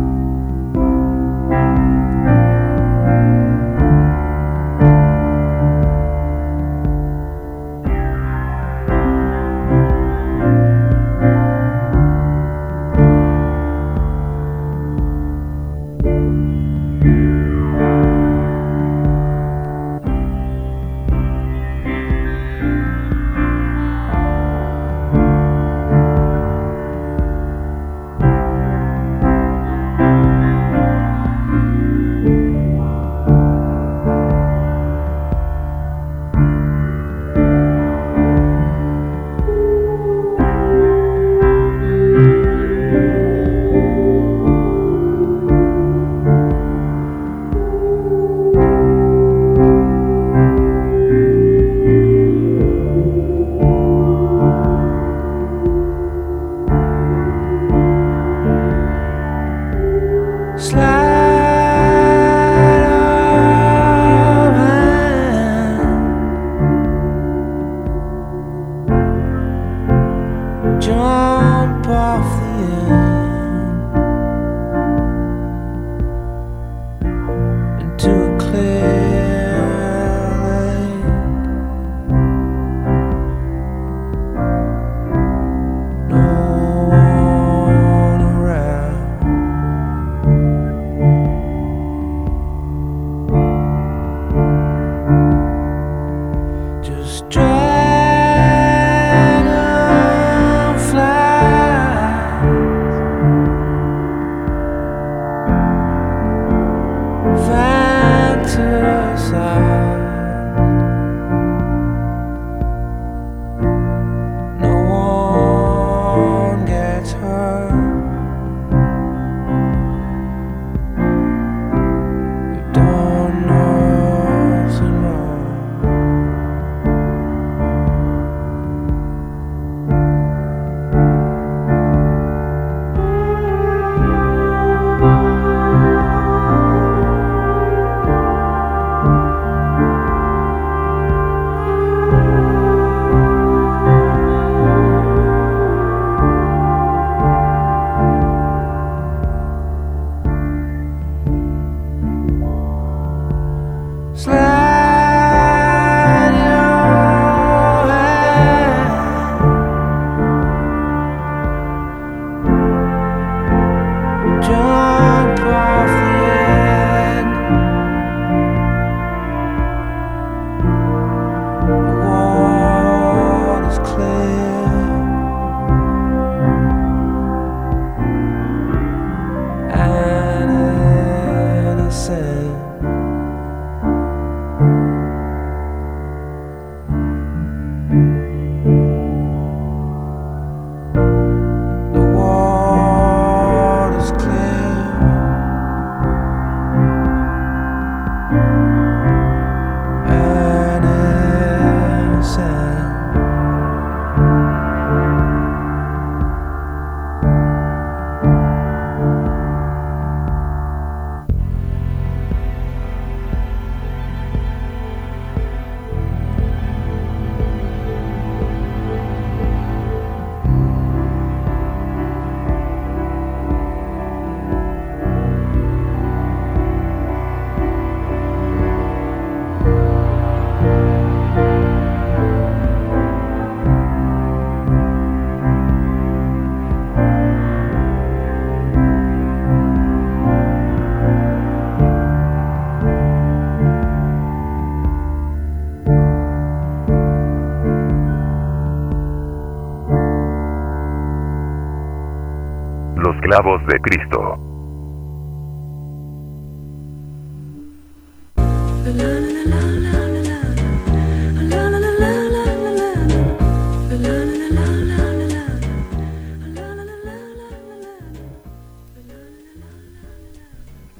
Clavos de Cristo.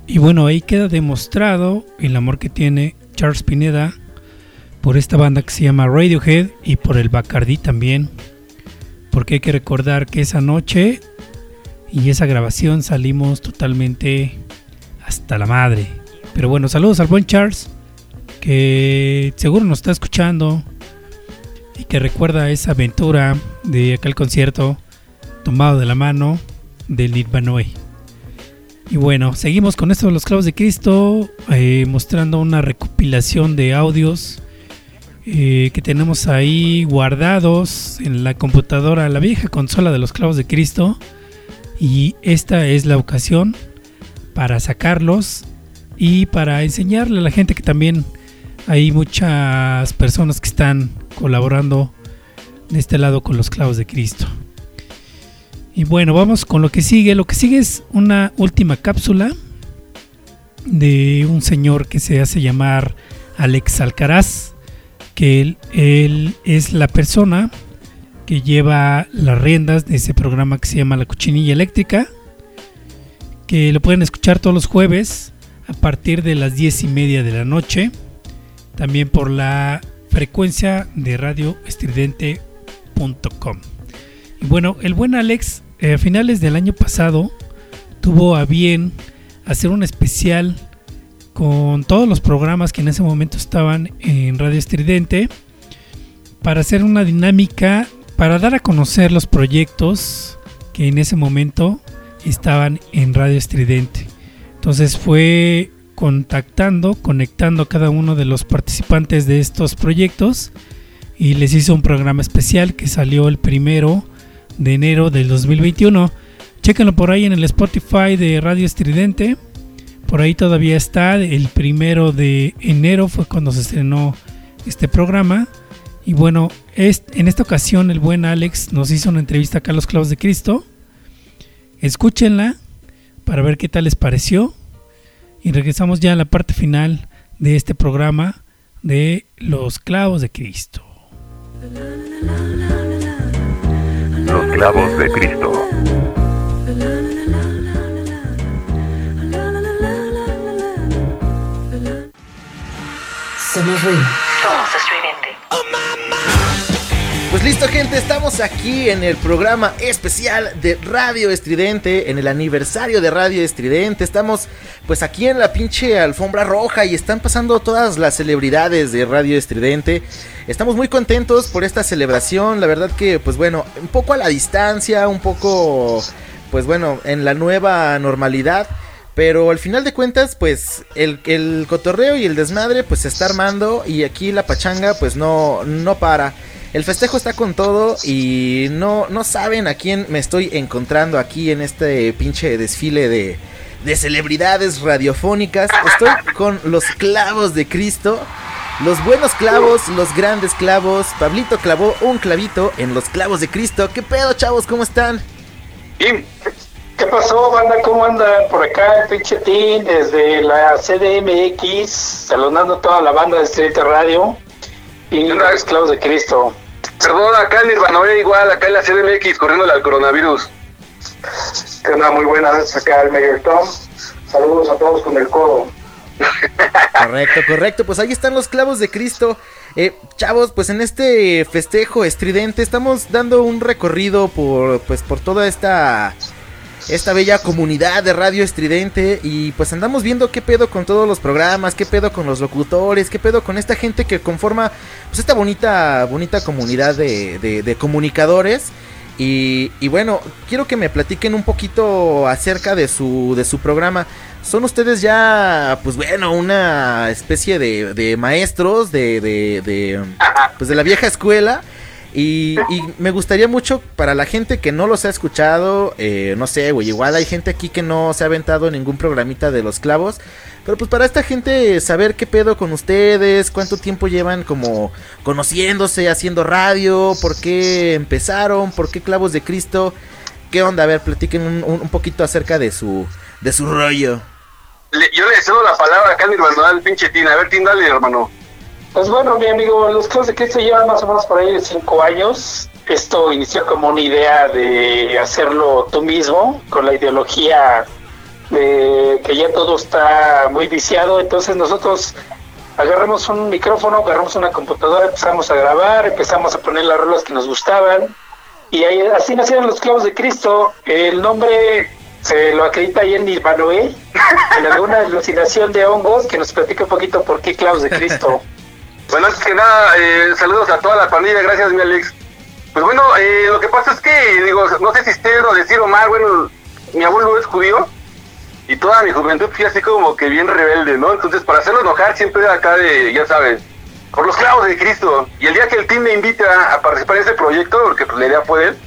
Y bueno, ahí queda demostrado el amor que tiene Charles Pineda por esta banda que se llama Radiohead y por el Bacardi también. Porque hay que recordar que esa noche y esa grabación salimos totalmente hasta la madre. Pero bueno, saludos al buen Charles, que seguro nos está escuchando y que recuerda esa aventura de aquel concierto tomado de la mano del Nirvanoe. Y bueno, seguimos con esto de los clavos de Cristo, eh, mostrando una recopilación de audios eh, que tenemos ahí guardados en la computadora, la vieja consola de los clavos de Cristo. Y esta es la ocasión para sacarlos y para enseñarle a la gente que también hay muchas personas que están colaborando de este lado con los clavos de Cristo. Y bueno, vamos con lo que sigue. Lo que sigue es una última cápsula de un señor que se hace llamar Alex Alcaraz, que él, él es la persona que lleva las riendas de ese programa que se llama La Cochinilla Eléctrica, que lo pueden escuchar todos los jueves a partir de las 10 y media de la noche, también por la frecuencia de radioestridente.com. Y bueno, el buen Alex eh, a finales del año pasado tuvo a bien hacer un especial con todos los programas que en ese momento estaban en Radio Estridente para hacer una dinámica para dar a conocer los proyectos que en ese momento estaban en Radio Estridente. Entonces fue contactando, conectando a cada uno de los participantes de estos proyectos y les hizo un programa especial que salió el primero de enero del 2021. Chéquenlo por ahí en el Spotify de Radio Estridente. Por ahí todavía está. El primero de enero fue cuando se estrenó este programa. Y bueno, en esta ocasión el buen Alex nos hizo una entrevista a Carlos Clavos de Cristo. Escúchenla para ver qué tal les pareció. Y regresamos ya a la parte final de este programa de Los Clavos de Cristo. Los clavos de Cristo. Somos ruido. Somos. Pues listo gente, estamos aquí en el programa especial de Radio Estridente, en el aniversario de Radio Estridente. Estamos pues aquí en la pinche alfombra roja y están pasando todas las celebridades de Radio Estridente. Estamos muy contentos por esta celebración, la verdad que pues bueno, un poco a la distancia, un poco pues bueno, en la nueva normalidad. Pero al final de cuentas, pues el, el cotorreo y el desmadre pues se está armando y aquí la pachanga pues no, no para. El festejo está con todo y no, no saben a quién me estoy encontrando aquí en este pinche desfile de, de celebridades radiofónicas. Estoy con los clavos de Cristo. Los buenos clavos, los grandes clavos. Pablito clavó un clavito en los clavos de Cristo. ¿Qué pedo, chavos? ¿Cómo están? ¿Qué pasó, banda? ¿Cómo andan por acá? El pinche Team desde la CDMX, saludando a toda la banda de Street Radio y los clavos de Cristo. Perdón, acá en Nirvana igual, acá en la CDMX, corriendo al coronavirus. Que onda muy buenas, acá el Mayor Tom. Saludos a todos con el codo. Correcto, correcto. Pues ahí están los clavos de Cristo. Eh, chavos, pues en este festejo estridente estamos dando un recorrido por, pues, por toda esta, esta bella comunidad de radio estridente y pues andamos viendo qué pedo con todos los programas, qué pedo con los locutores, qué pedo con esta gente que conforma pues esta bonita, bonita comunidad de, de- de comunicadores. Y, y bueno, quiero que me platiquen un poquito acerca de su, de su programa. Son ustedes ya, pues bueno, una especie de, de maestros de, de, de, pues de la vieja escuela. Y, y me gustaría mucho para la gente que no los ha escuchado, eh, no sé, güey, igual hay gente aquí que no se ha aventado ningún programita de los clavos. Pero pues para esta gente saber qué pedo con ustedes, cuánto tiempo llevan como conociéndose, haciendo radio, por qué empezaron, por qué clavos de Cristo. ¿Qué onda? A ver, platiquen un, poquito acerca de su, de su rollo. Le- yo le cedo la palabra acá a mi hermano, al pinche Tina. A ver, Tina, dale, hermano. Pues bueno, mi amigo, los Clavos de Cristo llevan más o menos por ahí de cinco años. Esto inició como una idea de hacerlo tú mismo, con la ideología de que ya todo está muy viciado. Entonces nosotros agarramos un micrófono, agarramos una computadora, empezamos a grabar, empezamos a poner las rolas que nos gustaban. Y ahí, así nacieron los Clavos de Cristo. El nombre se lo acredita ahí en Nirvanoé, en alguna alucinación de hongos, que nos platica un poquito por qué Clavos de Cristo. Bueno, antes que nada, eh, saludos a toda la familia, gracias, mi Alex. Pues bueno, eh, lo que pasa es que, digo, no sé si esté o decir o mal, bueno, mi abuelo es judío y toda mi juventud fui así como que bien rebelde, ¿no? Entonces, para hacerlo enojar, siempre acá de, ya sabes, por los clavos de Cristo. Y el día que el team me invita a participar en ese proyecto, porque pues la idea fue él,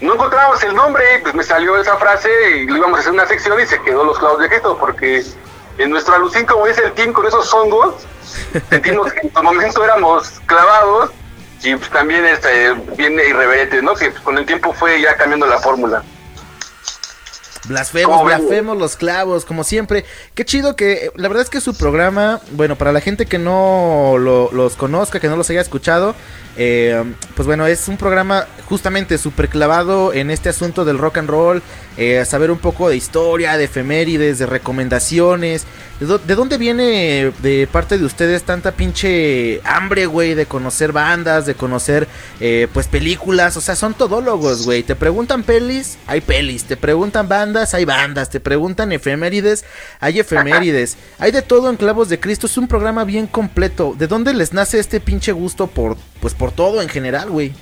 no encontrábamos el nombre, pues me salió esa frase y lo íbamos a hacer una sección y se quedó los clavos de Cristo, porque en nuestro alucín, como dice el team, con esos hongos, sentimos que en su momento éramos clavados y pues, también este, bien irreverentes, ¿no? Que pues, con el tiempo fue ya cambiando la fórmula. Blasfemos, blasfemos los clavos, como siempre. Qué chido que, la verdad es que su programa, bueno, para la gente que no lo- los conozca, que no los haya escuchado, eh, pues bueno, es un programa justamente súper clavado en este asunto del rock and roll, eh, saber un poco de historia, de efemérides, de recomendaciones. ¿De, de dónde viene de parte de ustedes tanta pinche hambre, güey, de conocer bandas, de conocer, eh, pues, películas? O sea, son todólogos, güey. Te preguntan pelis, hay pelis. Te preguntan bandas, hay bandas. Te preguntan efemérides, hay efemérides. Hay de todo en Clavos de Cristo. Es un programa bien completo. ¿De dónde les nace este pinche gusto por, pues, por todo en general, güey?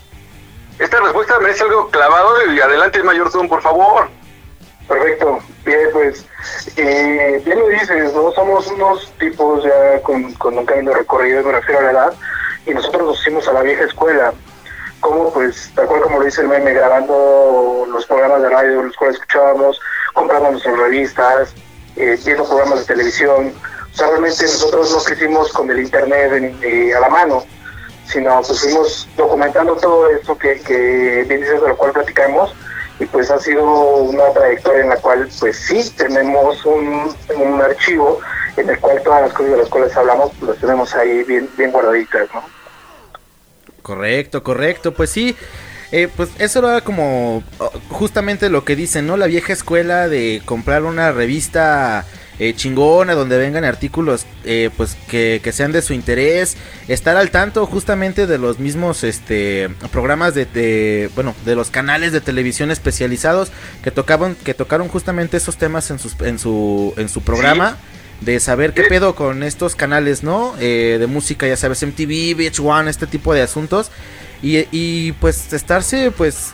Esta respuesta merece algo clavado y adelante, Mayor Zoom, por favor. Perfecto, bien, pues, eh, bien lo dices, ¿no? Somos unos tipos ya con, con un camino recorrido, me refiero a la edad, y nosotros nos hicimos a la vieja escuela. Como, pues, tal cual como lo dice el meme, grabando los programas de radio, los cuales escuchábamos, comprando nuestras revistas, eh, viendo programas de televisión. O sea, realmente nosotros no crecimos con el internet en- eh, a la mano, sino pues fuimos documentando todo esto que, que bien de lo cual platicamos y pues ha sido una trayectoria en la cual pues sí tenemos un, un archivo en el cual todas las cosas de las cuales hablamos pues las tenemos ahí bien bien guardaditas ¿no? Correcto, correcto, pues sí. eh, pues eso era como oh, justamente lo que dicen, ¿no? La vieja escuela de comprar una revista eh, chingona donde vengan artículos eh, pues que, que sean de su interés, estar al tanto justamente de los mismos este programas de, de- bueno de los canales de televisión especializados que tocaban que tocaron justamente esos temas en sus en su en su programa de saber qué pedo con estos canales, ¿no? Eh, de música, ya sabes, MTV, VH1, este tipo de asuntos. Y, y, pues estarse pues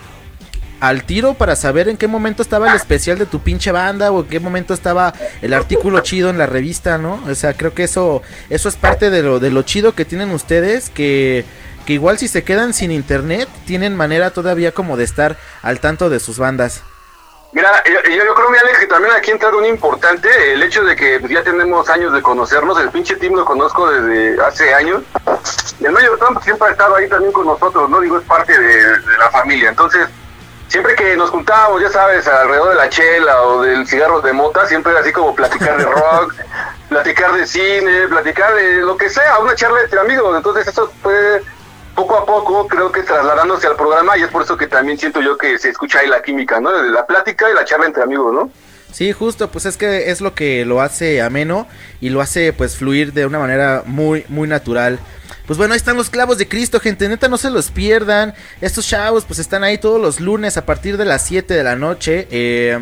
al tiro para saber en qué momento estaba el especial de tu pinche banda o en qué momento estaba el artículo chido en la revista, ¿no? O sea, creo que eso eso es parte de lo de lo chido que tienen ustedes que que igual si se quedan sin internet tienen manera todavía como de estar al tanto de sus bandas. Mira, yo, yo- creo, mi Alex, que también aquí entra algo importante, el hecho de que ya tenemos años de conocernos, el pinche team lo conozco desde hace años, el medio Trump siempre ha estado ahí también con nosotros, ¿no? Digo, es parte de la familia, entonces, siempre que nos juntábamos, ya sabes, alrededor de la chela o del cigarro de mota, siempre era así como platicar de rock, platicar de cine, platicar de lo que sea, una charla entre amigos, entonces eso fue poco a poco creo que trasladándose al programa y es por eso que también siento yo que se escucha ahí la química, ¿no? De la plática y la charla entre amigos, ¿no? Sí, justo, pues es que es lo que lo hace ameno y lo hace pues fluir de una manera muy, muy natural. Pues bueno, ahí están los clavos de Cristo, gente, neta no se los pierdan. Estos chavos pues están ahí todos los lunes a partir de las 7 de la noche. Eh,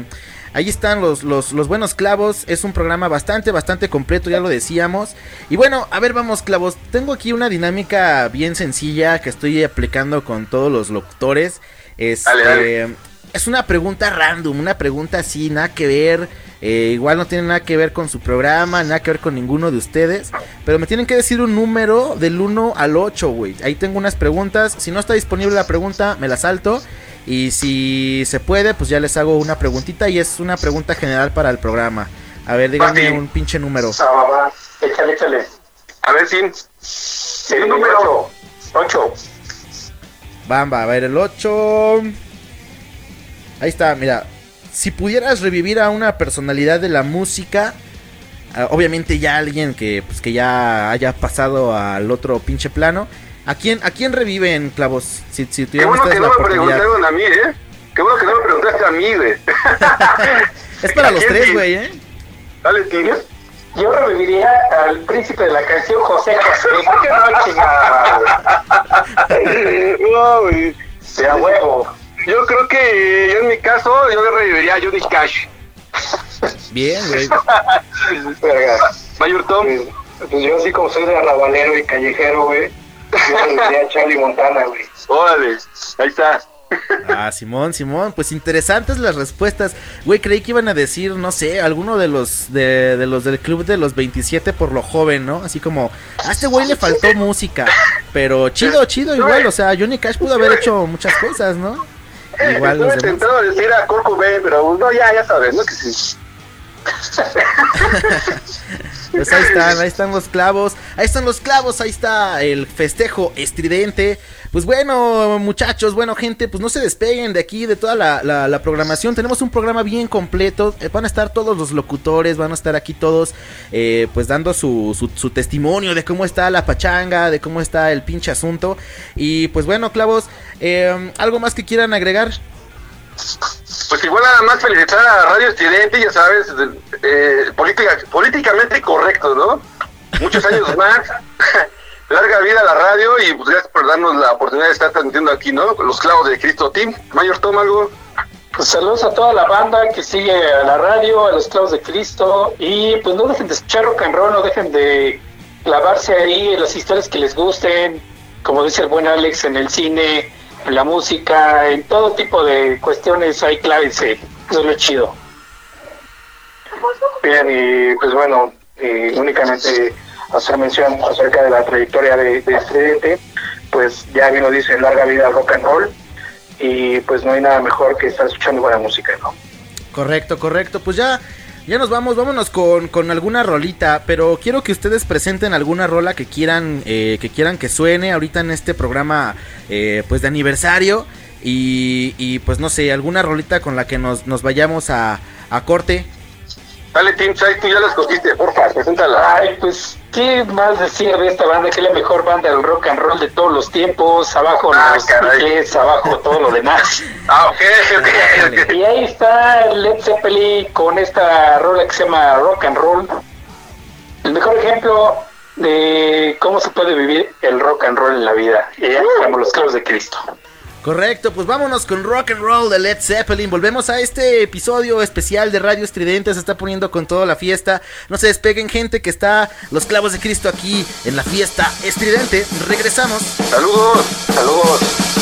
ahí están los, los, los buenos clavos, es un programa bastante, bastante completo, ya lo decíamos. Y bueno, a ver, vamos clavos, tengo aquí una dinámica bien sencilla que estoy aplicando con todos los locutores. Este, Dale, dale. es una pregunta random, una pregunta así, nada que ver. Eh, igual no tiene nada que ver con su programa, nada que ver con ninguno de ustedes. Pero me tienen que decir un número del 1 al 8, güey. Ahí tengo unas preguntas. Si no está disponible la pregunta, me la salto. Y si se puede, pues ya les hago una preguntita. Y es una pregunta general para el programa. A ver, díganme un pinche número. Ah, va, échale échale A ver, sí. el número 8 Bamba, a ver, el 8. Ahí está, mira. Si pudieras revivir a una personalidad de la música, obviamente ya alguien que, pues, que ya haya pasado al otro pinche plano, ¿a quién, a quién reviven, Clavos? Si, si Qué bueno que no me preguntaron a mí, ¿eh? Qué bueno que no me preguntaste a mí, güey. Es para ¿A los tres, güey, ¿eh? Dale, Tigres. Yo reviviría al príncipe de la canción José José. ¿Por qué no chingada? No, güey. De a huevo. Yo creo que yo en mi caso, yo reviviría a Johnny Cash. Bien, güey. Verga. Mayor Tom. Pues yo así como soy de arrabalero y callejero, güey. Yo reviviría a Charlie Montana, güey. Órale, ahí está. Ah, Simón, Simón, pues interesantes las respuestas. Güey, creí que iban a decir, no sé, alguno de los de, de los del club de los 27 por lo joven, ¿no? Así como, a este güey le faltó música, pero chido, chido igual, o sea, Johnny Cash pudo haber hecho muchas cosas, ¿no? Igual Estuve demás. tentado decir a Cobain, pero no, ya, ya sabes, ¿no? Que sí. Pues ahí están, ahí están los clavos, ahí están los clavos, ahí está el festejo estridente. Pues bueno, muchachos, bueno, gente, pues no se despeguen de aquí, de toda la, programación. Tenemos un programa bien completo. eh, van a estar todos los locutores, van a estar aquí todos, eh, pues dando su testimonio de cómo está la pachanga, de cómo está el pinche asunto. Y pues bueno, clavos, eh, ¿algo más que quieran agregar? Pues igual nada más felicitar a Radio Estridente, ya sabes, eh, política, políticamente correcto, ¿no? Muchos años más, larga vida a la radio y pues gracias por darnos la oportunidad de estar transmitiendo aquí, ¿no? Los clavos de Cristo Team. Mayor Tom, algo. Pues saludos a toda la banda que sigue a la radio, a los clavos de Cristo. Y pues no dejen de escuchar rock and roll, no dejen de clavarse ahí en las historias que les gusten. Como dice el buen Alex, en el cine, la música, en todo tipo de cuestiones hay clávense. Eso es lo chido. Bien, y pues bueno, eh, únicamente hacer mención acerca de la trayectoria de, de Estridente, pues ya bien lo dice, larga vida rock and roll, y pues no hay nada mejor que estar escuchando buena música, ¿no? Correcto, correcto. Pues ya, ya nos vamos, vámonos con, con alguna rolita. Pero quiero que ustedes presenten alguna rola que quieran, eh, que quieran que suene ahorita en este programa, eh, pues de aniversario. Y, y, pues no sé, alguna rolita con la que nos, nos vayamos a, a corte. Dale, Team Sai, tú ya la escogiste, porfa, preséntala. Ay, pues, ¿qué más decir de esta banda? Que es la mejor banda del rock and roll de todos los tiempos. Abajo Ah, los. Beatles, abajo todo lo demás. Ah, ok, ok, ok. Y ahí está Led Zeppelin con esta rola que se llama Rock and Roll. El mejor ejemplo de cómo se puede vivir el rock and roll en la vida. Y ya como los clavos de Cristo. Correcto, pues vámonos con rock and roll de Led Zeppelin. Volvemos a este episodio especial de Radio Estridente. Se está poniendo con toda la fiesta. No se despeguen, gente, que está los clavos de Cristo aquí en la fiesta estridente. Regresamos. Saludos, saludos.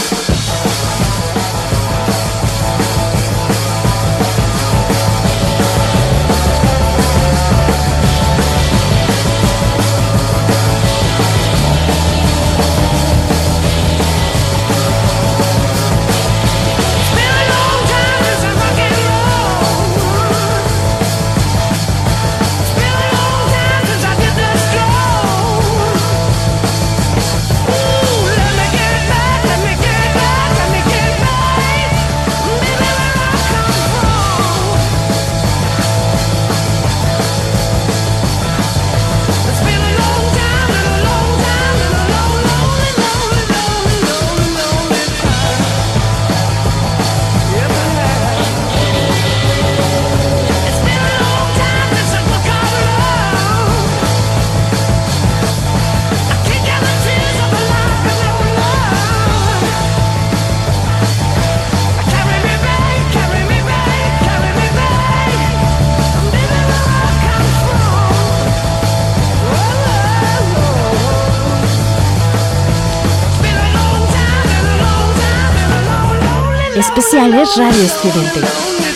Especiales Radio Estudiante.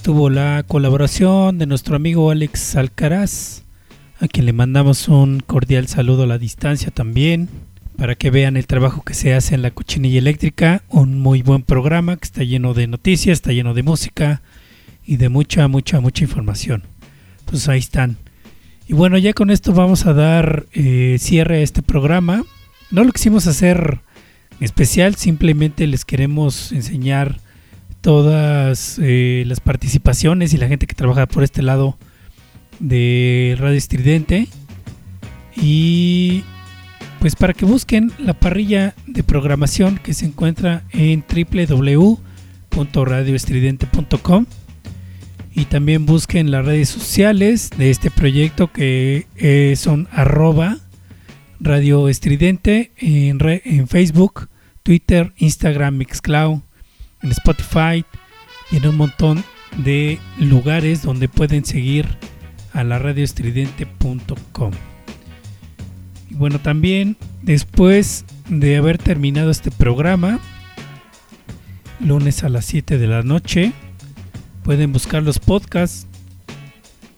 Estuvo la colaboración de nuestro amigo Alex Alcaraz, a quien le mandamos un cordial saludo a la distancia también, para que vean el trabajo que se hace en la cochinilla eléctrica, un muy buen programa que está lleno de noticias, está lleno de música y de mucha, mucha, mucha información. Pues ahí están. Y bueno, ya con esto vamos a dar eh, cierre a este programa. No lo quisimos hacer especial, simplemente les queremos enseñar todas eh, las participaciones y la gente que trabaja por este lado de Radio Estridente. Y pues para que busquen la parrilla de programación que se encuentra en www.radioestridente.com y también busquen las redes sociales de este proyecto que eh, son arroba Radio Estridente en, en Facebook, Twitter, Instagram, Mixcloud, en Spotify y en un montón de lugares donde pueden seguir a la radioestridente.com. Y bueno, también después de haber terminado este programa, lunes a las 7 de la noche, pueden buscar los podcasts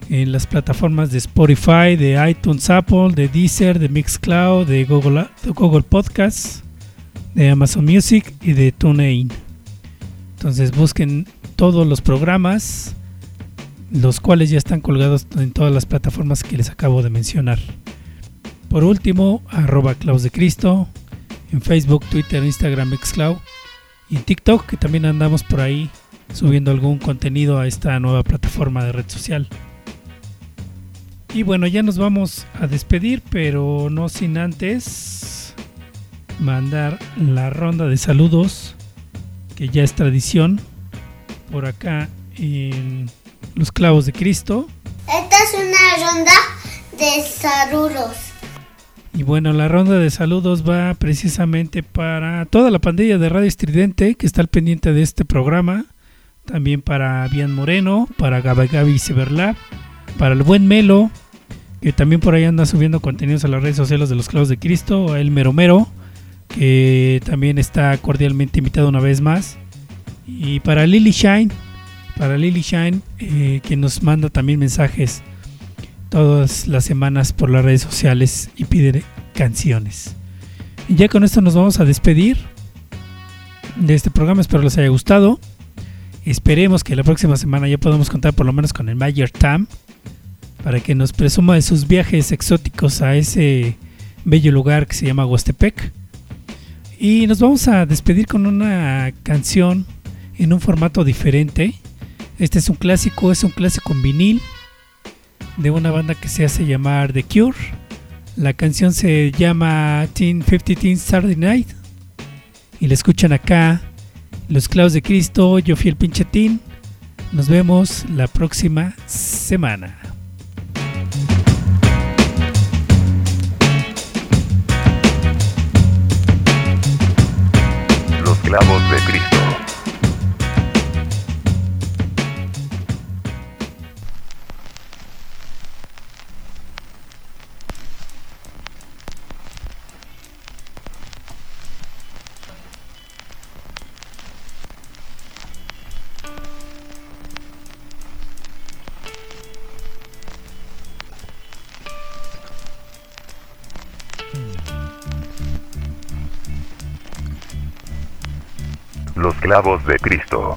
en las plataformas de Spotify, de iTunes, Apple, de Deezer, de Mixcloud, de Google, de Google Podcasts, de Amazon Music y de TuneIn. Entonces busquen todos los programas, los cuales ya están colgados en todas las plataformas que les acabo de mencionar. Por último, arroba Claus de Cristo en Facebook, Twitter, Instagram, Xcloud y TikTok, que también andamos por ahí subiendo algún contenido a esta nueva plataforma de red social. Y bueno, ya nos vamos a despedir, pero no sin antes mandar la ronda de saludos, que ya es tradición, por acá en Los Clavos de Cristo. Esta es una ronda de saludos. Y bueno, la ronda de saludos va precisamente para toda la pandilla de Radio Estridente que está al pendiente de este programa. También para Bian Moreno, para Gaby Severlab, para el buen Melo, que también por ahí anda subiendo contenidos a las redes sociales de los Clavos de Cristo, a el Mero Mero, que también está cordialmente invitado una vez más. Y para Lily Shine, para Lily Shine, eh, que nos manda también mensajes todas las semanas por las redes sociales y pide canciones. Y ya con esto nos vamos a despedir de este programa. Espero les haya gustado. Esperemos que la próxima semana ya podamos contar por lo menos con el Mayor Tam para que nos presuma de sus viajes exóticos a ese bello lugar que se llama Huastepec. Y nos vamos a despedir con una canción en un formato diferente. Este es un clásico, es un clásico en vinil de una banda que se hace llamar The Cure. La canción se llama Teen 50 Teen Saturday Night. Y la escuchan acá, Los Clavos de Cristo, yo fui el pinche Teen. Nos vemos la próxima semana. Los clavos de Cristo. esclavos de Cristo.